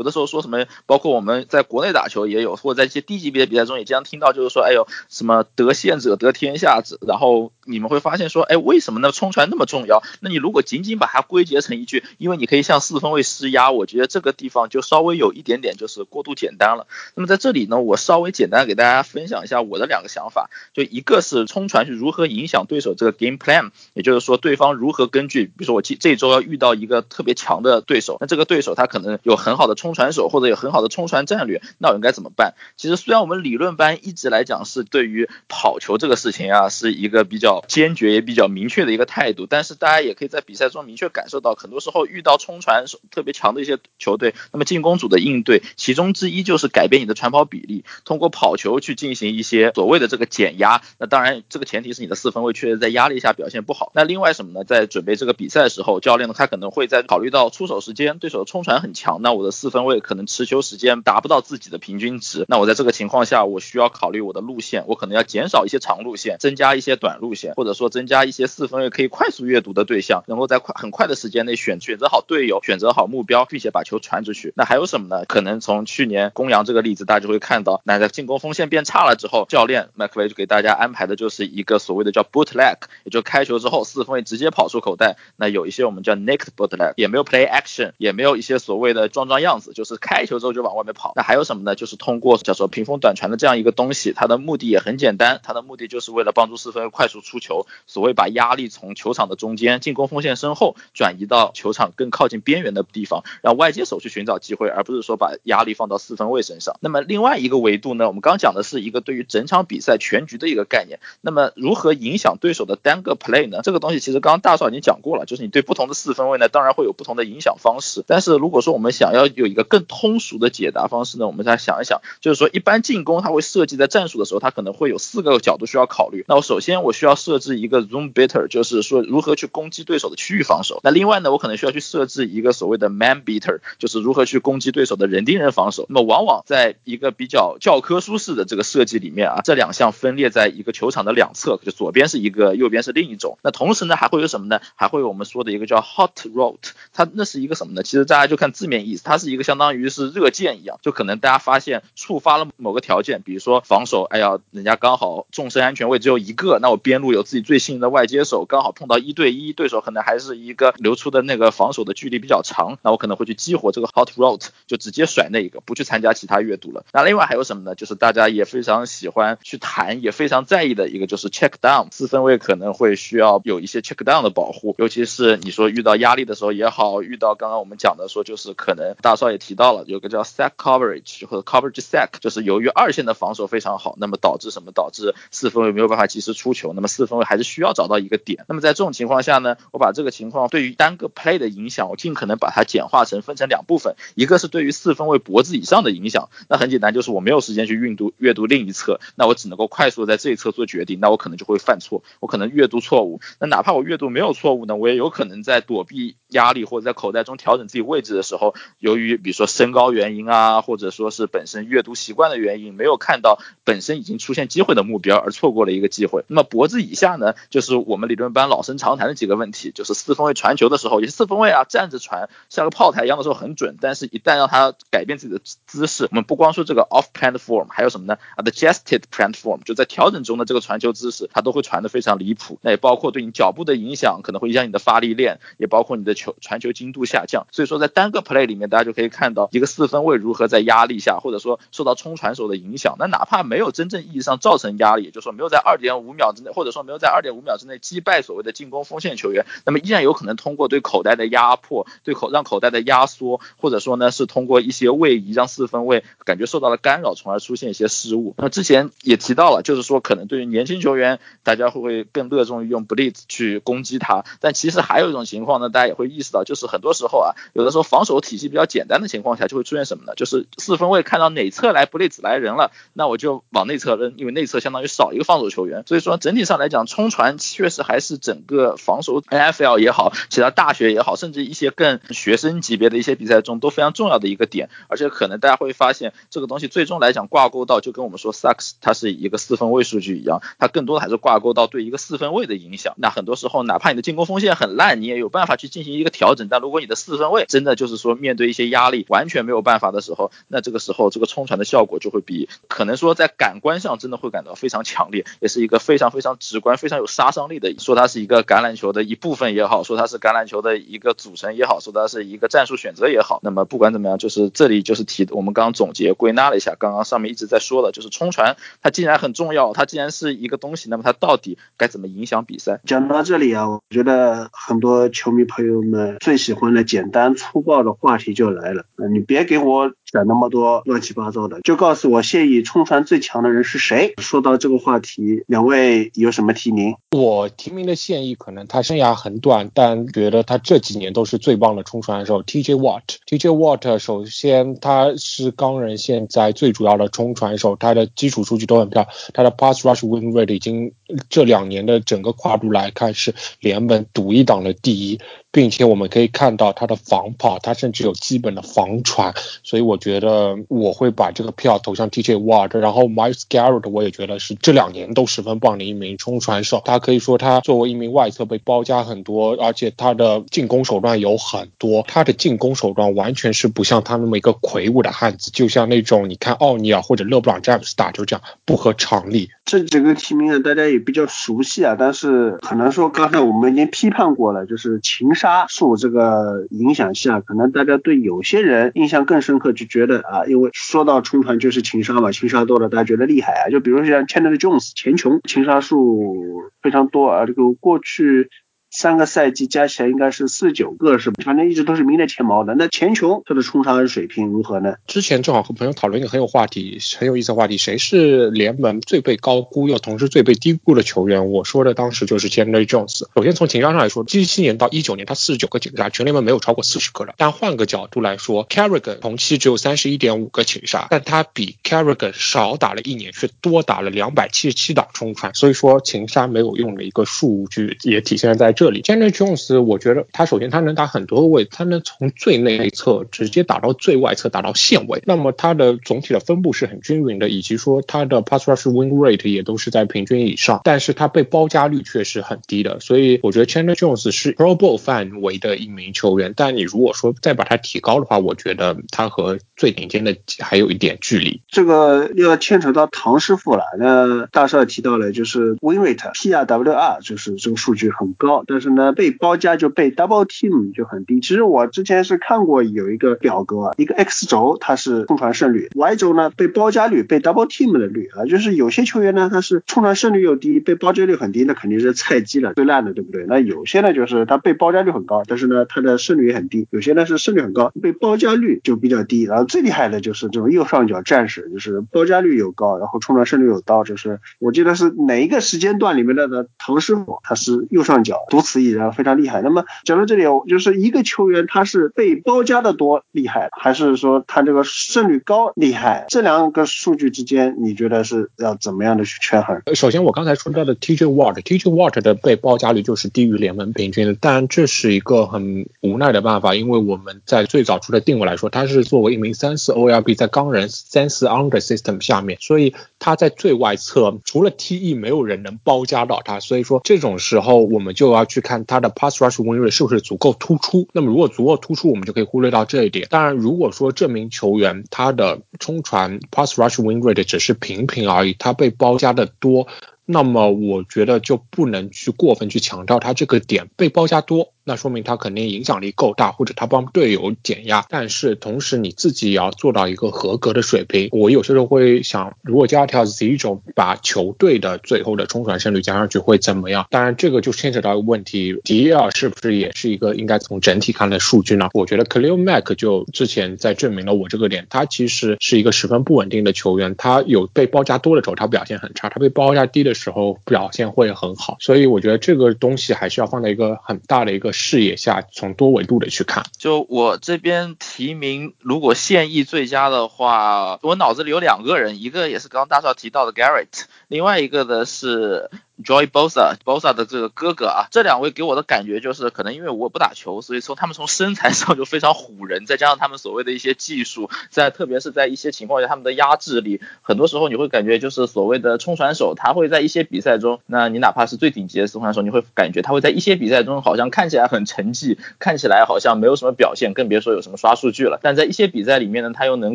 D: 有的时候说什么，包括我们在国内打球也有，或者在一些低级别的比赛中也经常听到，就是说哎呦什么得线者得天下者，然后你们会发现说，哎，为什么呢？冲传那么重要？那你如果仅仅把它归结成一句，因为你可以向四分卫施压，我觉得这个地方就稍微有一点点就是过度简单了。那么在这里呢，我稍微简单给大家分享一下我的两个想法，就一个是冲传是如何影响对手这个 game plan，也就是说对方如何根据，比如说我这这周要遇到一个特别强的对手，那这个对手他可能有很好的冲冲传手或者有很好的冲传战略，那我应该怎么办？其实虽然我们理论班一直来讲是对于跑球这个事情啊，是一个比较坚决也比较明确的一个态度，但是大家也可以在比赛中明确感受到，很多时候遇到冲传特别强的一些球队，那么进攻组的应对，其中之一就是改变你的传跑比例，通过跑球去进行一些所谓的这个减压。那当然，这个前提是你的四分卫确实在压力下表现不好。那另外什么呢？在准备这个比赛的时候，教练呢他可能会在考虑到出手时间，对手的冲传很强，那我的四分位可能持球时间达不到自己的平均值，那我在这个情况下，我需要考虑我的路线，我可能要减少一些长路线，增加一些短路线，或者说增加一些四分位可以快速阅读的对象，能够在快很快的时间内选选择好队友，选择好目标，并且把球传出去。那还有什么呢？可能从去年公羊这个例子，大家就会看到，那在进攻锋线变差了之后，教练麦克维就给大家安排的就是一个所谓的叫 bootleg，也就开球之后四分位直接跑出口袋。那有一些我们叫 naked bootleg，也没有 play action，也没有一些所谓的装装样子，就是开球之后就往外面跑。那还有什么呢？就是通过叫做屏风短传的这样一个东西，它的目的也很简单，它的目的就是为了帮助四分快速出球，所谓把压力从球场的中间、进攻锋线身后转移到球场更靠近边缘的地方，让外接手去寻找机会，而不是说把压力放到四分卫身上。那么另外一个维度呢，我们刚讲的是一个对于整场比赛全局的一个概念。那么如何影响对手的单个 play 呢？这个东西其实刚刚大少已经讲过了，就是你对不同的四分卫呢，当然会有不同的影响方式。但是如果说我们想要有一个更通俗的解答方式呢，我们再想一想，就是说一般进攻它会设计在战术的时候，它可能会有四个角度需要考虑。那我首先我需要设置一个 zoom beater，就是说如何去攻击对手的区域防守。那另外呢，我可能需要去设置一个所谓的 man beater，就是如何去攻击对手的人盯人防守。那么往往在一个比较教科书式的这个设计里面啊，这两项分列在一个球场的两侧，就左边是一个，右边是另一种。那同时呢，还会有什么呢？还会有我们说的一个叫 hot route，它那是一个什么呢？其实大家就看字面意思，它是一个相当于是热键一样，就可能大家发现触发了某个条件，比如说防守，哎呀，人家刚好纵深安全位只有一个，那我边路有自己最信任的外接手，刚好碰到一对一，对手可能还是一个留出的那个防守的距离比较长，那我可能会去激活这个 hot route，就直接甩那一个，不去参加其他阅读了。那另外还有什么呢？就是大家也非常喜欢去谈，也非常在意的一个就是 check down，四分位可能会需要有一些 check down 的保护，尤其是你说遇到压力的时候也好，遇到刚刚我们讲的说就是可能大少也提到了，有个叫 sack coverage 或者 coverage sack，就是由于二线的防守非常好，那么导致什么？导致四分卫没有办法及时出球，那么四分卫还是需要找到一个点。那么在这种情况下呢，我把这个情况对于单个 play 的影响，我尽可能把它简化成分成两部分，一个是对于四分卫脖子以上的影响，那很简单，就是我没有时间去阅读阅读另一侧，那我只能够快速在这一侧做决定，那我可能就会犯错，我可能阅读错误。那哪怕我阅读没有错误呢，我也有可能在躲避压力或者在口袋中调整自己位置的时候，由于比如说身高原因啊，或者说是本身阅读习惯的原因，没有看到本身已经出现机会的目标而错过了一个机会。那么脖子以下呢，就是我们理论班老生常谈的几个问题，就是四分卫传球的时候，有些四分卫啊站着传像个炮台一样的时候很准，但是一旦让他改变自己的姿势，我们不光说这个 off platform，还有什么呢？adjusted platform，就在调整中的这个传球姿势，它都会传得非常离谱。那也包括对你脚步的影响，可能会影响你的发力链，也包括你的球传球精度下降。所以说在单个 play 里面，大家就可以看到一个四分卫如何在压力下，或者说受到冲传手的影响，那哪怕没有真正意义上造成压力，也就是说没有在二点五秒之内，或者说没有在二点五秒之内击败所谓的进攻锋线球员，那么依然有可能通过对口袋的压迫，对口让口袋的压缩，或者说呢是通过一些位移让四分卫感觉受到了干扰，从而出现一些失误。那之前也提到了，就是说可能对于年轻球员，大家会不会更热衷于用 blitz 去攻击他？但其实还有一种情况呢，大家也会意识到，就是很多时候啊，有的时候防守体系比较简单的情况下，就会出现什么呢？就是四分卫看到哪侧来不内子来人了，那我就往内侧扔，因为内侧相当于少一个防守球员。所以说整体上来讲，冲传确实还是整个防守 NFL 也好，其他大学也好，甚至一些更学生级别的一些比赛中都非常重要的一个点。而且可能大家会发现，这个东西最终来讲挂钩到就跟我们说 sucks 它是一个四分位数据一样，它更多的还是挂钩到对一个四分位的影响。那很多时候，哪怕你的进攻锋线很烂，你也有办法去进行一个调整。但如果你的四分位真的就是说面对一些压力完全没有办法的时候，那这个时候这个冲传的效果就会比可能说在感官上真的会感到非常强烈，也是一个非常非常直观、非常有杀伤力的，说它是一个橄榄球的一部分也好，说它是橄榄球的一个组成也好，说它是一个战术选择也好。那么不管怎么样，就是这里就是提我们刚刚总结归纳了一下，刚刚上面一直在说的，就是冲传，它既然很重要，它既然是一个东西，那么它到底该怎么影响比赛？
A: 讲到这里啊，我觉得很多球迷朋友们最喜欢的简单粗暴的话题就来了，你别给我讲那么多乱七八糟的，就告诉我现役冲传最强的人是谁。说到这个话题，两位有什么提名？
E: 我提名的现役可能他生涯很短，但觉得他这几年都是最棒的冲传手。TJ Watt，TJ Watt 首先他是钢人现在最主要的冲传手，他的基础数据都很漂亮，他的 pass rush win rate 已经这两年的整个跨度来看是联盟独一档的第一。并且我们可以看到他的防跑，他甚至有基本的防传，所以我觉得我会把这个票投向 TJ Ward，。然后 Miles Garrett 我也觉得是这两年都十分棒的一名冲传手。他可以说他作为一名外侧被包夹很多，而且他的进攻手段有很多。他的进攻手段完全是不像他那么一个魁梧的汉子，就像那种你看奥尼尔或者勒布朗詹姆斯打球这样不合常理。
A: 这几个提名啊，大家也比较熟悉啊，但是可能说刚才我们已经批判过了，就是情。杀术这个影响下，可能大家对有些人印象更深刻，就觉得啊，因为说到冲团就是情杀嘛，情杀多了大家觉得厉害啊。就比如像 Chandler Jones 钱琼，情杀数非常多啊。这个过去。三个赛季加起来应该是四十九个，是吧？反正一直都是名列前茅的。那钱琼他的冲杀水平如何呢？
E: 之前正好和朋友讨论一个很有话题、很有意思的话题，谁是联盟最被高估又同时最被低估的球员？我说的当时就是 Chandler Jones。首先从情商上来说，一七年到一九年他四十九个情杀，全联盟没有超过四十个的。但换个角度来说，Carrigan 同期只有三十一点五个情杀，但他比 Carrigan 少打了一年，却多打了两百七十七档冲传。所以说情杀没有用的一个数据也体现在这里。Chandler Jones，我觉得他首先他能打很多个位，他能从最内侧直接打到最外侧，打到线位。那么他的总体的分布是很均匀的，以及说他的 pass rush win rate 也都是在平均以上。但是他被包夹率却是很低的，所以我觉得 Chandler Jones 是 Pro Bowl 范围的一名球员。但你如果说再把他提高的话，我觉得他和最顶尖的还有一点距离。
A: 这个要牵扯到唐师傅了。那大少也提到了，就是 win rate P R W R，就是这个数据很高，但是呢，被包夹就被 double team 就很低。其实我之前是看过有一个表格，一个 X 轴它是冲传胜率，Y 轴呢被包夹率、被 double team 的率啊，就是有些球员呢他是冲传胜率又低，被包夹率很低，那肯定是菜鸡了，最烂的，对不对？那有些呢就是他被包夹率很高，但是呢他的胜率也很低；有些呢是胜率很高，被包夹率就比较低。然后最厉害的就是这种右上角战士，就是包夹率又高，然后冲传胜率又高，就是我记得是哪一个时间段里面的呢？唐师傅他是右上角独此一人。非常厉害。那么讲到这里，就是一个球员他是被包夹的多厉害，还是说他这个胜率高厉害？这两个数据之间，你觉得是要怎么样的去权衡？
E: 首先，我刚才说到的 TJ Watt，TJ Watt 的被包夹率就是低于联盟平均的，但这是一个很无奈的办法，因为我们在最早出的定位来说，他是作为一名三四 OLB 在钢人三四 under system 下面，所以他在最外侧，除了 TE 没有人能包夹到他，所以说这种时候我们就要去看他。的 pass rush win rate 是不是足够突出？那么如果足够突出，我们就可以忽略到这一点。当然，如果说这名球员他的冲传 pass rush win rate 只是平平而已，他被包夹的多，那么我觉得就不能去过分去强调他这个点被包夹多。那说明他肯定影响力够大，或者他帮队友减压。但是同时你自己也要做到一个合格的水平。我有些时候会想，如果加条 Z 种把球队的最后的冲传胜率加上去会怎么样？当然这个就牵扯到一个问题，迪尔是不是也是一个应该从整体看的数据呢？我觉得 k l i l Mack 就之前在证明了我这个点，他其实是一个十分不稳定的球员。他有被包夹多的时候他表现很差，他被包夹低的时候表现会很好。所以我觉得这个东西还是要放在一个很大的一个。视野下，从多维度的去看。
D: 就我这边提名，如果现役最佳的话，我脑子里有两个人，一个也是刚刚大少提到的 Garrett，另外一个呢是。Joy Bosa，Bosa 的这个哥哥啊，这两位给我的感觉就是，可能因为我不打球，所以说他们从身材上就非常唬人，再加上他们所谓的一些技术，在特别是在一些情况下，他们的压制力，很多时候你会感觉就是所谓的冲传手，他会在一些比赛中，那你哪怕是最顶级的冲传手，你会感觉他会在一些比赛中好像看起来很沉寂，看起来好像没有什么表现，更别说有什么刷数据了。但在一些比赛里面呢，他又能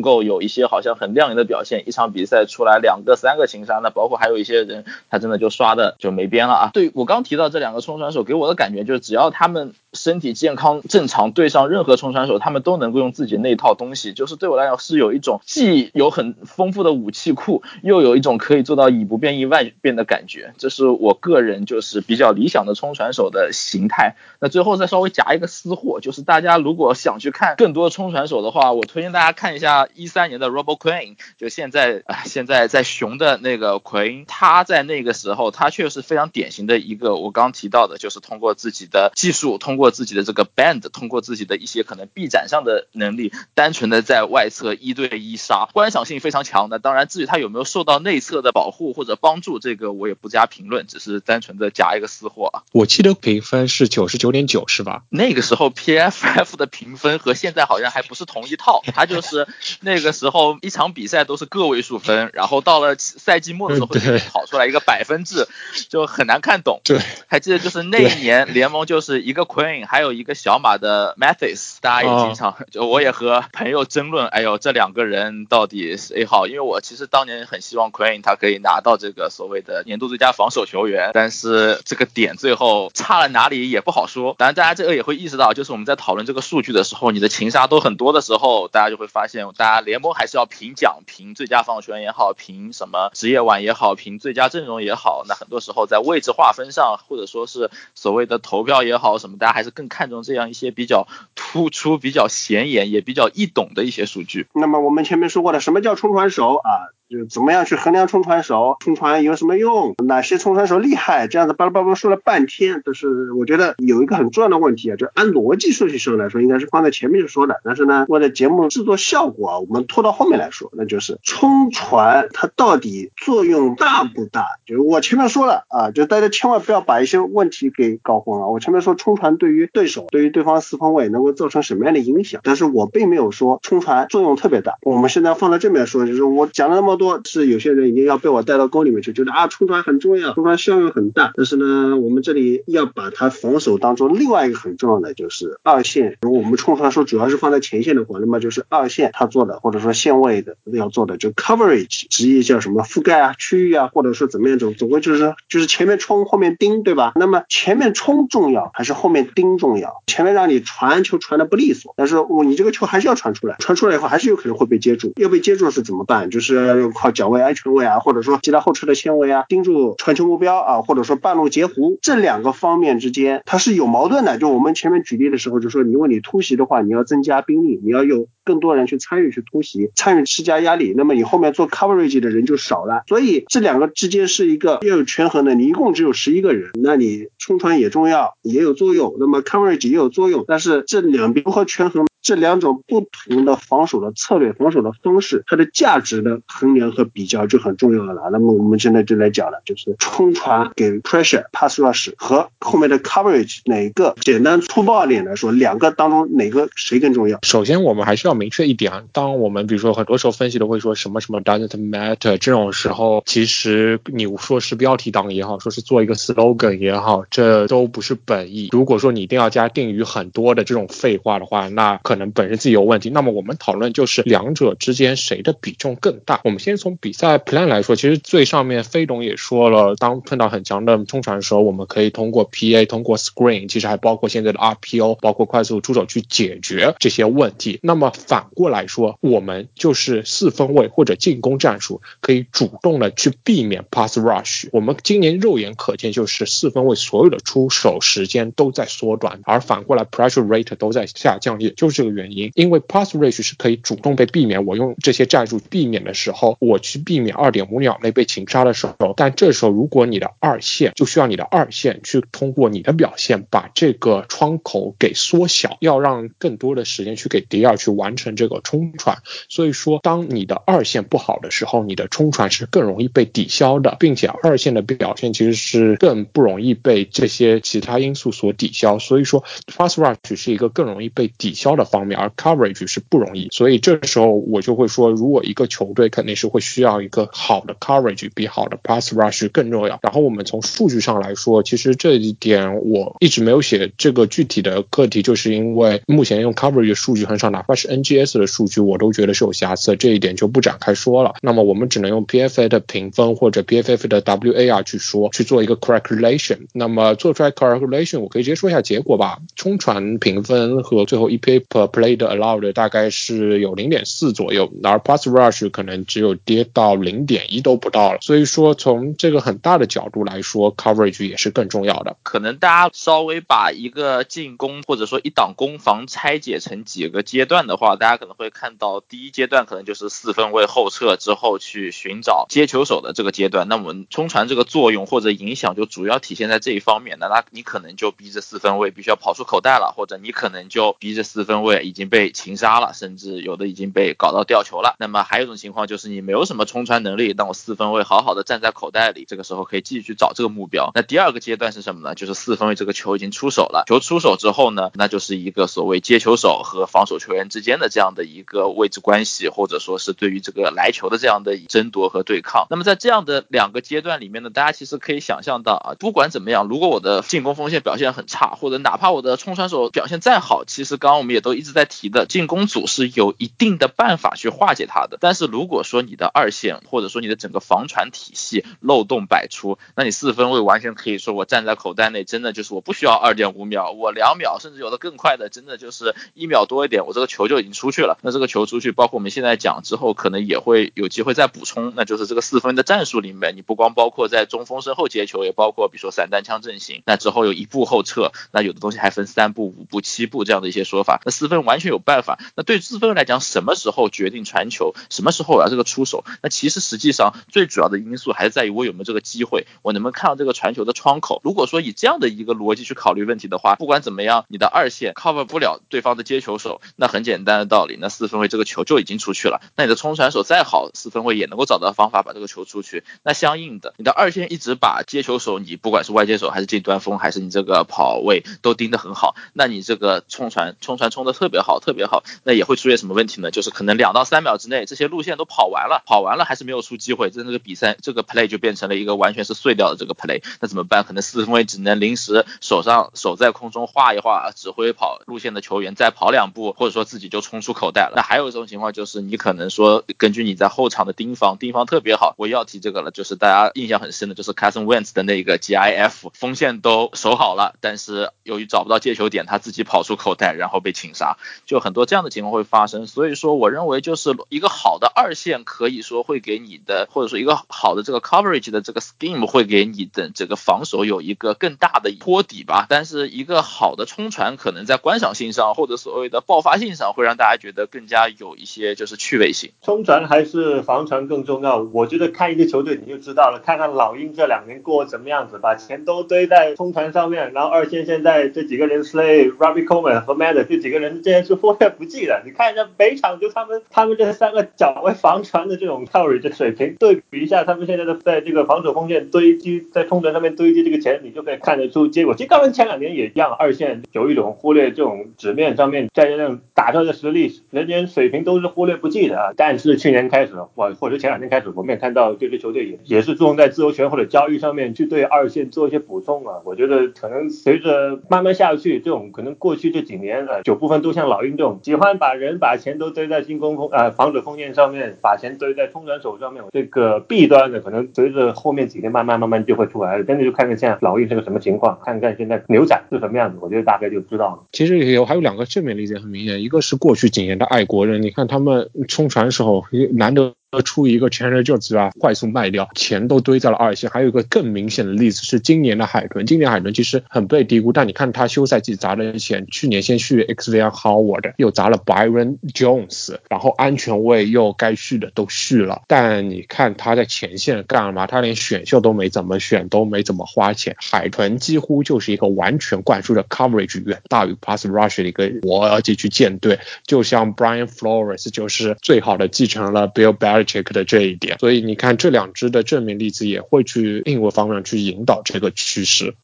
D: 够有一些好像很亮眼的表现，一场比赛出来两个、三个情杀，那包括还有一些人，他真的就刷的。就没边了啊。对我刚提到这两个冲绳选手，给我的感觉就是，只要他们身体健康正常，对上任何冲传手，他们都能够用自己那套东西。就是对我来讲，是有一种既有很丰富的武器库，又有一种可以做到以不变应万变的感觉。这是我个人就是比较理想的冲传手的形态。那最后再稍微夹一个私货，就是大家如果想去看更多冲传手的话，我推荐大家看一下一三年的 Robo Queen，就现在啊现在在熊的那个 Queen，他在那个时候他确实非常典型的一个我刚提到的，就是通过自己的技术，通过自己的这个 band，通过自己的一些可能臂展上的能力，单纯的在外侧一对一杀，观赏性非常强的。当然至于他有没有受到内侧的保护或者帮助，这个我也不加评论，只是单纯的夹一个私货啊。
E: 我记得评分是九十九点九，是吧？
D: 那个时候 PFF 的评分和现在好像还不是同一套，他就是那个时候一场比赛都是个位数分，然后到了赛季末的时候会跑出来一个百分制，就很难看懂。
E: 对，
D: 还记得就是那一年联盟就是一个 Queen，还有一个小马的 Mathis，大家也经常就我也和朋友争论，哎呦这两个人到底谁好？因为我其实当年很希望 Queen 他可以拿到这个所谓的年度最佳防守球员，但是这个点最后差了哪里也不好说。当然大家这个也会意识到，就是我们在讨论这个数据的时候，你的情杀都很多的时候，大家就会发现，大家联盟还是要评奖，评最佳防守球员也好，评什么职业碗也好，评最佳阵容也好，那很多时候在位置划分上，或者说是所谓的投票也好，什么大家还是更看重这样一些比较突出、比较显眼也比较易懂的一些数据。
A: 那么我们前面说过的，什么叫冲传手啊？就怎么样去衡量冲传手？冲传有什么用？哪些冲传手厉害？这样子巴拉巴拉说了半天，都是我觉得有一个很重要的问题啊，就按逻辑顺序上来说，应该是放在前面就说的。但是呢，为了节目制作效果啊，我们拖到后面来说，那就是冲传它到底作用大不大？就是我前面说了啊，就大家千万不要把一些问题给搞混了。我前面说冲传对于对手、对于对方四分卫能够造成什么样的影响，但是我并没有说冲传作用特别大。我们现在放在这面说，就是我讲了那么。多是有些人已经要被我带到沟里面去，觉得啊冲传很重要，冲传效用很大。但是呢，我们这里要把它防守当中另外一个很重要的就是二线。如果我们冲传说主要是放在前线的话，那么就是二线他做的或者说线位的要做的就 coverage，直译叫什么覆盖啊、区域啊，或者说怎么样总总归就是就是前面冲后面盯，对吧？那么前面冲重要还是后面盯重要？前面让你传球传的不利索，但是我你这个球还是要传出来，传出来以后还是有可能会被接住，要被接住是怎么办？就是。靠脚位、安全位啊，或者说其他后撤的纤维啊，盯住传球目标啊，或者说半路截弧，这两个方面之间它是有矛盾的。就我们前面举例的时候，就说你问你突袭的话，你要增加兵力，你要有更多人去参与去突袭，参与施加压力，那么你后面做 coverage 的人就少了。所以这两个之间是一个要有权衡的。你一共只有十一个人，那你冲传也重要，也有作用，那么 coverage 也有作用，但是这两边如何权衡？这两种不同的防守的策略、防守的方式，它的价值的衡量和比较就很重要了。那么我们现在就来讲了，就是冲传给 pressure pass rush 和后面的 coverage 哪个简单粗暴一点来说，两个当中哪个谁更重要？
E: 首先我们还是要明确一点啊，当我们比如说很多时候分析都会说什么什么 doesn't matter 这种时候，其实你说是标题党也好，说是做一个 slogan 也好，这都不是本意。如果说你一定要加定语很多的这种废话的话，那可可能本身自己有问题，那么我们讨论就是两者之间谁的比重更大。我们先从比赛 plan 来说，其实最上面飞董也说了，当碰到很强的冲传的时候，我们可以通过 PA、通过 screen，其实还包括现在的 RPO，包括快速出手去解决这些问题。那么反过来说，我们就是四分卫或者进攻战术，可以主动的去避免 pass rush。我们今年肉眼可见就是四分卫所有的出手时间都在缩短，而反过来 pressure rate 都在下降，也就是。个原因，因为 pass rush 是可以主动被避免。我用这些战术避免的时候，我去避免二点五秒内被擒杀的时候。但这时候，如果你的二线就需要你的二线去通过你的表现把这个窗口给缩小，要让更多的时间去给迪尔去完成这个冲传。所以说，当你的二线不好的时候，你的冲传是更容易被抵消的，并且二线的表现其实是更不容易被这些其他因素所抵消。所以说，pass rush 是一个更容易被抵消的。方面，而 coverage 是不容易。所以这时候我就会说，如果一个球队肯定是会需要一个好的 coverage，比好的 pass rush 更重要。然后我们从数据上来说，其实这一点我一直没有写这个具体的课题，就是因为目前用 coverage 数据很少，哪怕是 NGS 的数据，我都觉得是有瑕疵，这一点就不展开说了。那么我们只能用 PFA 的评分或者 PFF 的 WAR 去说，去做一个 calculation。那么做出来 calculation，我可以直接说一下结果吧。冲传评分和最后 EPA 和 Play 的 allowed 大概是有零点四左右，而 pass rush 可能只有跌到零点一都不到了。所以说从这个很大的角度来说，coverage 也是更重要的。
D: 可能大家稍微把一个进攻或者说一档攻防拆解成几个阶段的话，大家可能会看到第一阶段可能就是四分卫后撤之后去寻找接球手的这个阶段。那我们冲传这个作用或者影响就主要体现在这一方面。那那你可能就逼着四分卫必须要跑出口袋了，或者你可能就逼着四分位已经被擒杀了，甚至有的已经被搞到吊球了。那么还有一种情况就是你没有什么冲传能力，但我四分卫好好的站在口袋里，这个时候可以继续去找这个目标。那第二个阶段是什么呢？就是四分卫这个球已经出手了，球出手之后呢，那就是一个所谓接球手和防守球员之间的这样的一个位置关系，或者说是对于这个来球的这样的争夺和对抗。那么在这样的两个阶段里面呢，大家其实可以想象到啊，不管怎么样，如果我的进攻锋线表现很差，或者哪怕我的冲传手表现再好，其实刚刚我们也都一直在提的，进攻组是有一定的办法去化解它的。但是如果说你的二线或者说你的整个防传体系漏洞百出，那你四分位完全可以说我站在口袋内，真的就是我不需要二点五秒，我两秒，甚至有的更快的，真的就是一秒多一点，我这个球就已经出去了。那这个球出去，包括我们现在讲之后，可能也会有机会再补充，那就是这个四分的战术里面，你不光包括在中锋身后接球，也包括比如说散弹枪阵型，那之后有一步后撤，那有的东西还分三步、五步、七步这样的一些说法。那四分完全有办法。那对四分来讲，什么时候决定传球，什么时候我要这个出手，那其实实际上最主要的因素还是在于我有没有这个机会，我能不能看到这个传球的窗口。如果说以这样的一个逻辑去考虑问题的话，不管怎么样，你的二线 cover 不了对方的接球手，那很简单的道理，那四分卫这个球就已经出去了。那你的冲传手再好，四分卫也能够找到方法把这个球出去。那相应的，你的二线一直把接球手，你不管是外接手还是近端锋，还是你这个跑位都盯得很好，那你这个冲传冲传冲的特别好，特别好，那也会出现什么问题呢？就是可能两到三秒之内，这些路线都跑完了，跑完了还是没有出机会，这那个比赛这个 play 就变成了一个完全是碎掉的这个 play。那怎么办？可能四分卫只能临时手上手在空中画一画，指挥跑路线的球员再跑两步，或者说自己就冲出口袋了。那还有一种情况就是你可能说根据你在后场的盯防，盯防特别好。我要提这个了，就是大家印象很深的，就是 Carson Wentz 的那个 GIF，锋线都守好了，但是由于找不到接球点，他自己跑出口袋，然后被擒杀，就很多这样的情况会发生。所以说，我认为就是一个好的二线，可以说会给你的，或者说一个好的这个 coverage 的这个 scheme 会给你的这个防守有一个更大的托底吧。但是一个好的冲传，可能在观赏性上或者所谓的爆发性上，会让大家觉得更加有一些就是趣味性。
F: 冲传还是防传更重要？我觉得看一个球队你就知道了，看看老鹰这两年过怎么样子，把钱都堆在冲传上面，然后二线现在这几个人 Slay、Robbie Coleman 和 Matt 这几个人，这些是忽略不计的。你看一下每场就他们他们这三个脚位防传的这种 carry 的水平，对比一下他们现在的在这个防守锋线堆积在冲传上面堆积这个钱，你就可以看得出结果。其实刚刚前两年也一样，二线有一种忽略这种纸面上面在这种打出的实力，人员水平都是忽略不计的啊。但是去年开始，或或者前两天开始，我们也看到这支球队也也是注重在自由权或者交易上面去对二线做一些补充啊。我觉得可能随着慢慢下去，这种可能过去这几年啊，有部分就像老鹰这种喜欢把人把钱都堆在进攻锋啊防守锋线上面，把钱堆在冲转手上面，这个弊端呢可能随着后面几天慢慢慢慢就会出来了。真的就看看现在老鹰是个什么情况，看看现在牛仔是什么样子，我觉得大概就知道了。
E: 其实有还有两个正面例子很明显，一个是过去几年的爱国人，你看他们冲船时候难得。出一个 Chandler Jones 啊，快速卖掉，钱都堆在了二线。还有一个更明显的例子是今年的海豚，今年海豚其实很被低估，但你看他休赛季砸的钱，去年先续 Xavier Howard，又砸了 Byron Jones，然后安全位又该续的都续了，但你看他在前线干了嘛？他连选秀都没怎么选，都没怎么花钱。海豚几乎就是一个完全灌输的 coverage 远大于 pass rush 的一个逻辑去建队，就像 Brian Flores 就是最好的继承了 Bill check 的这一点，所以你看这两只的正面例子也会去另一个方面去引导这个趋势。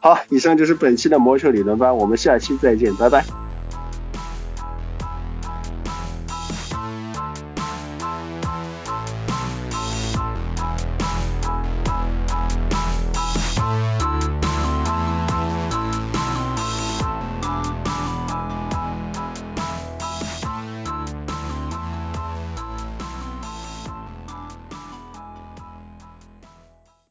A: 好，以上就是本期的魔球理论班，我们下期再见，拜拜。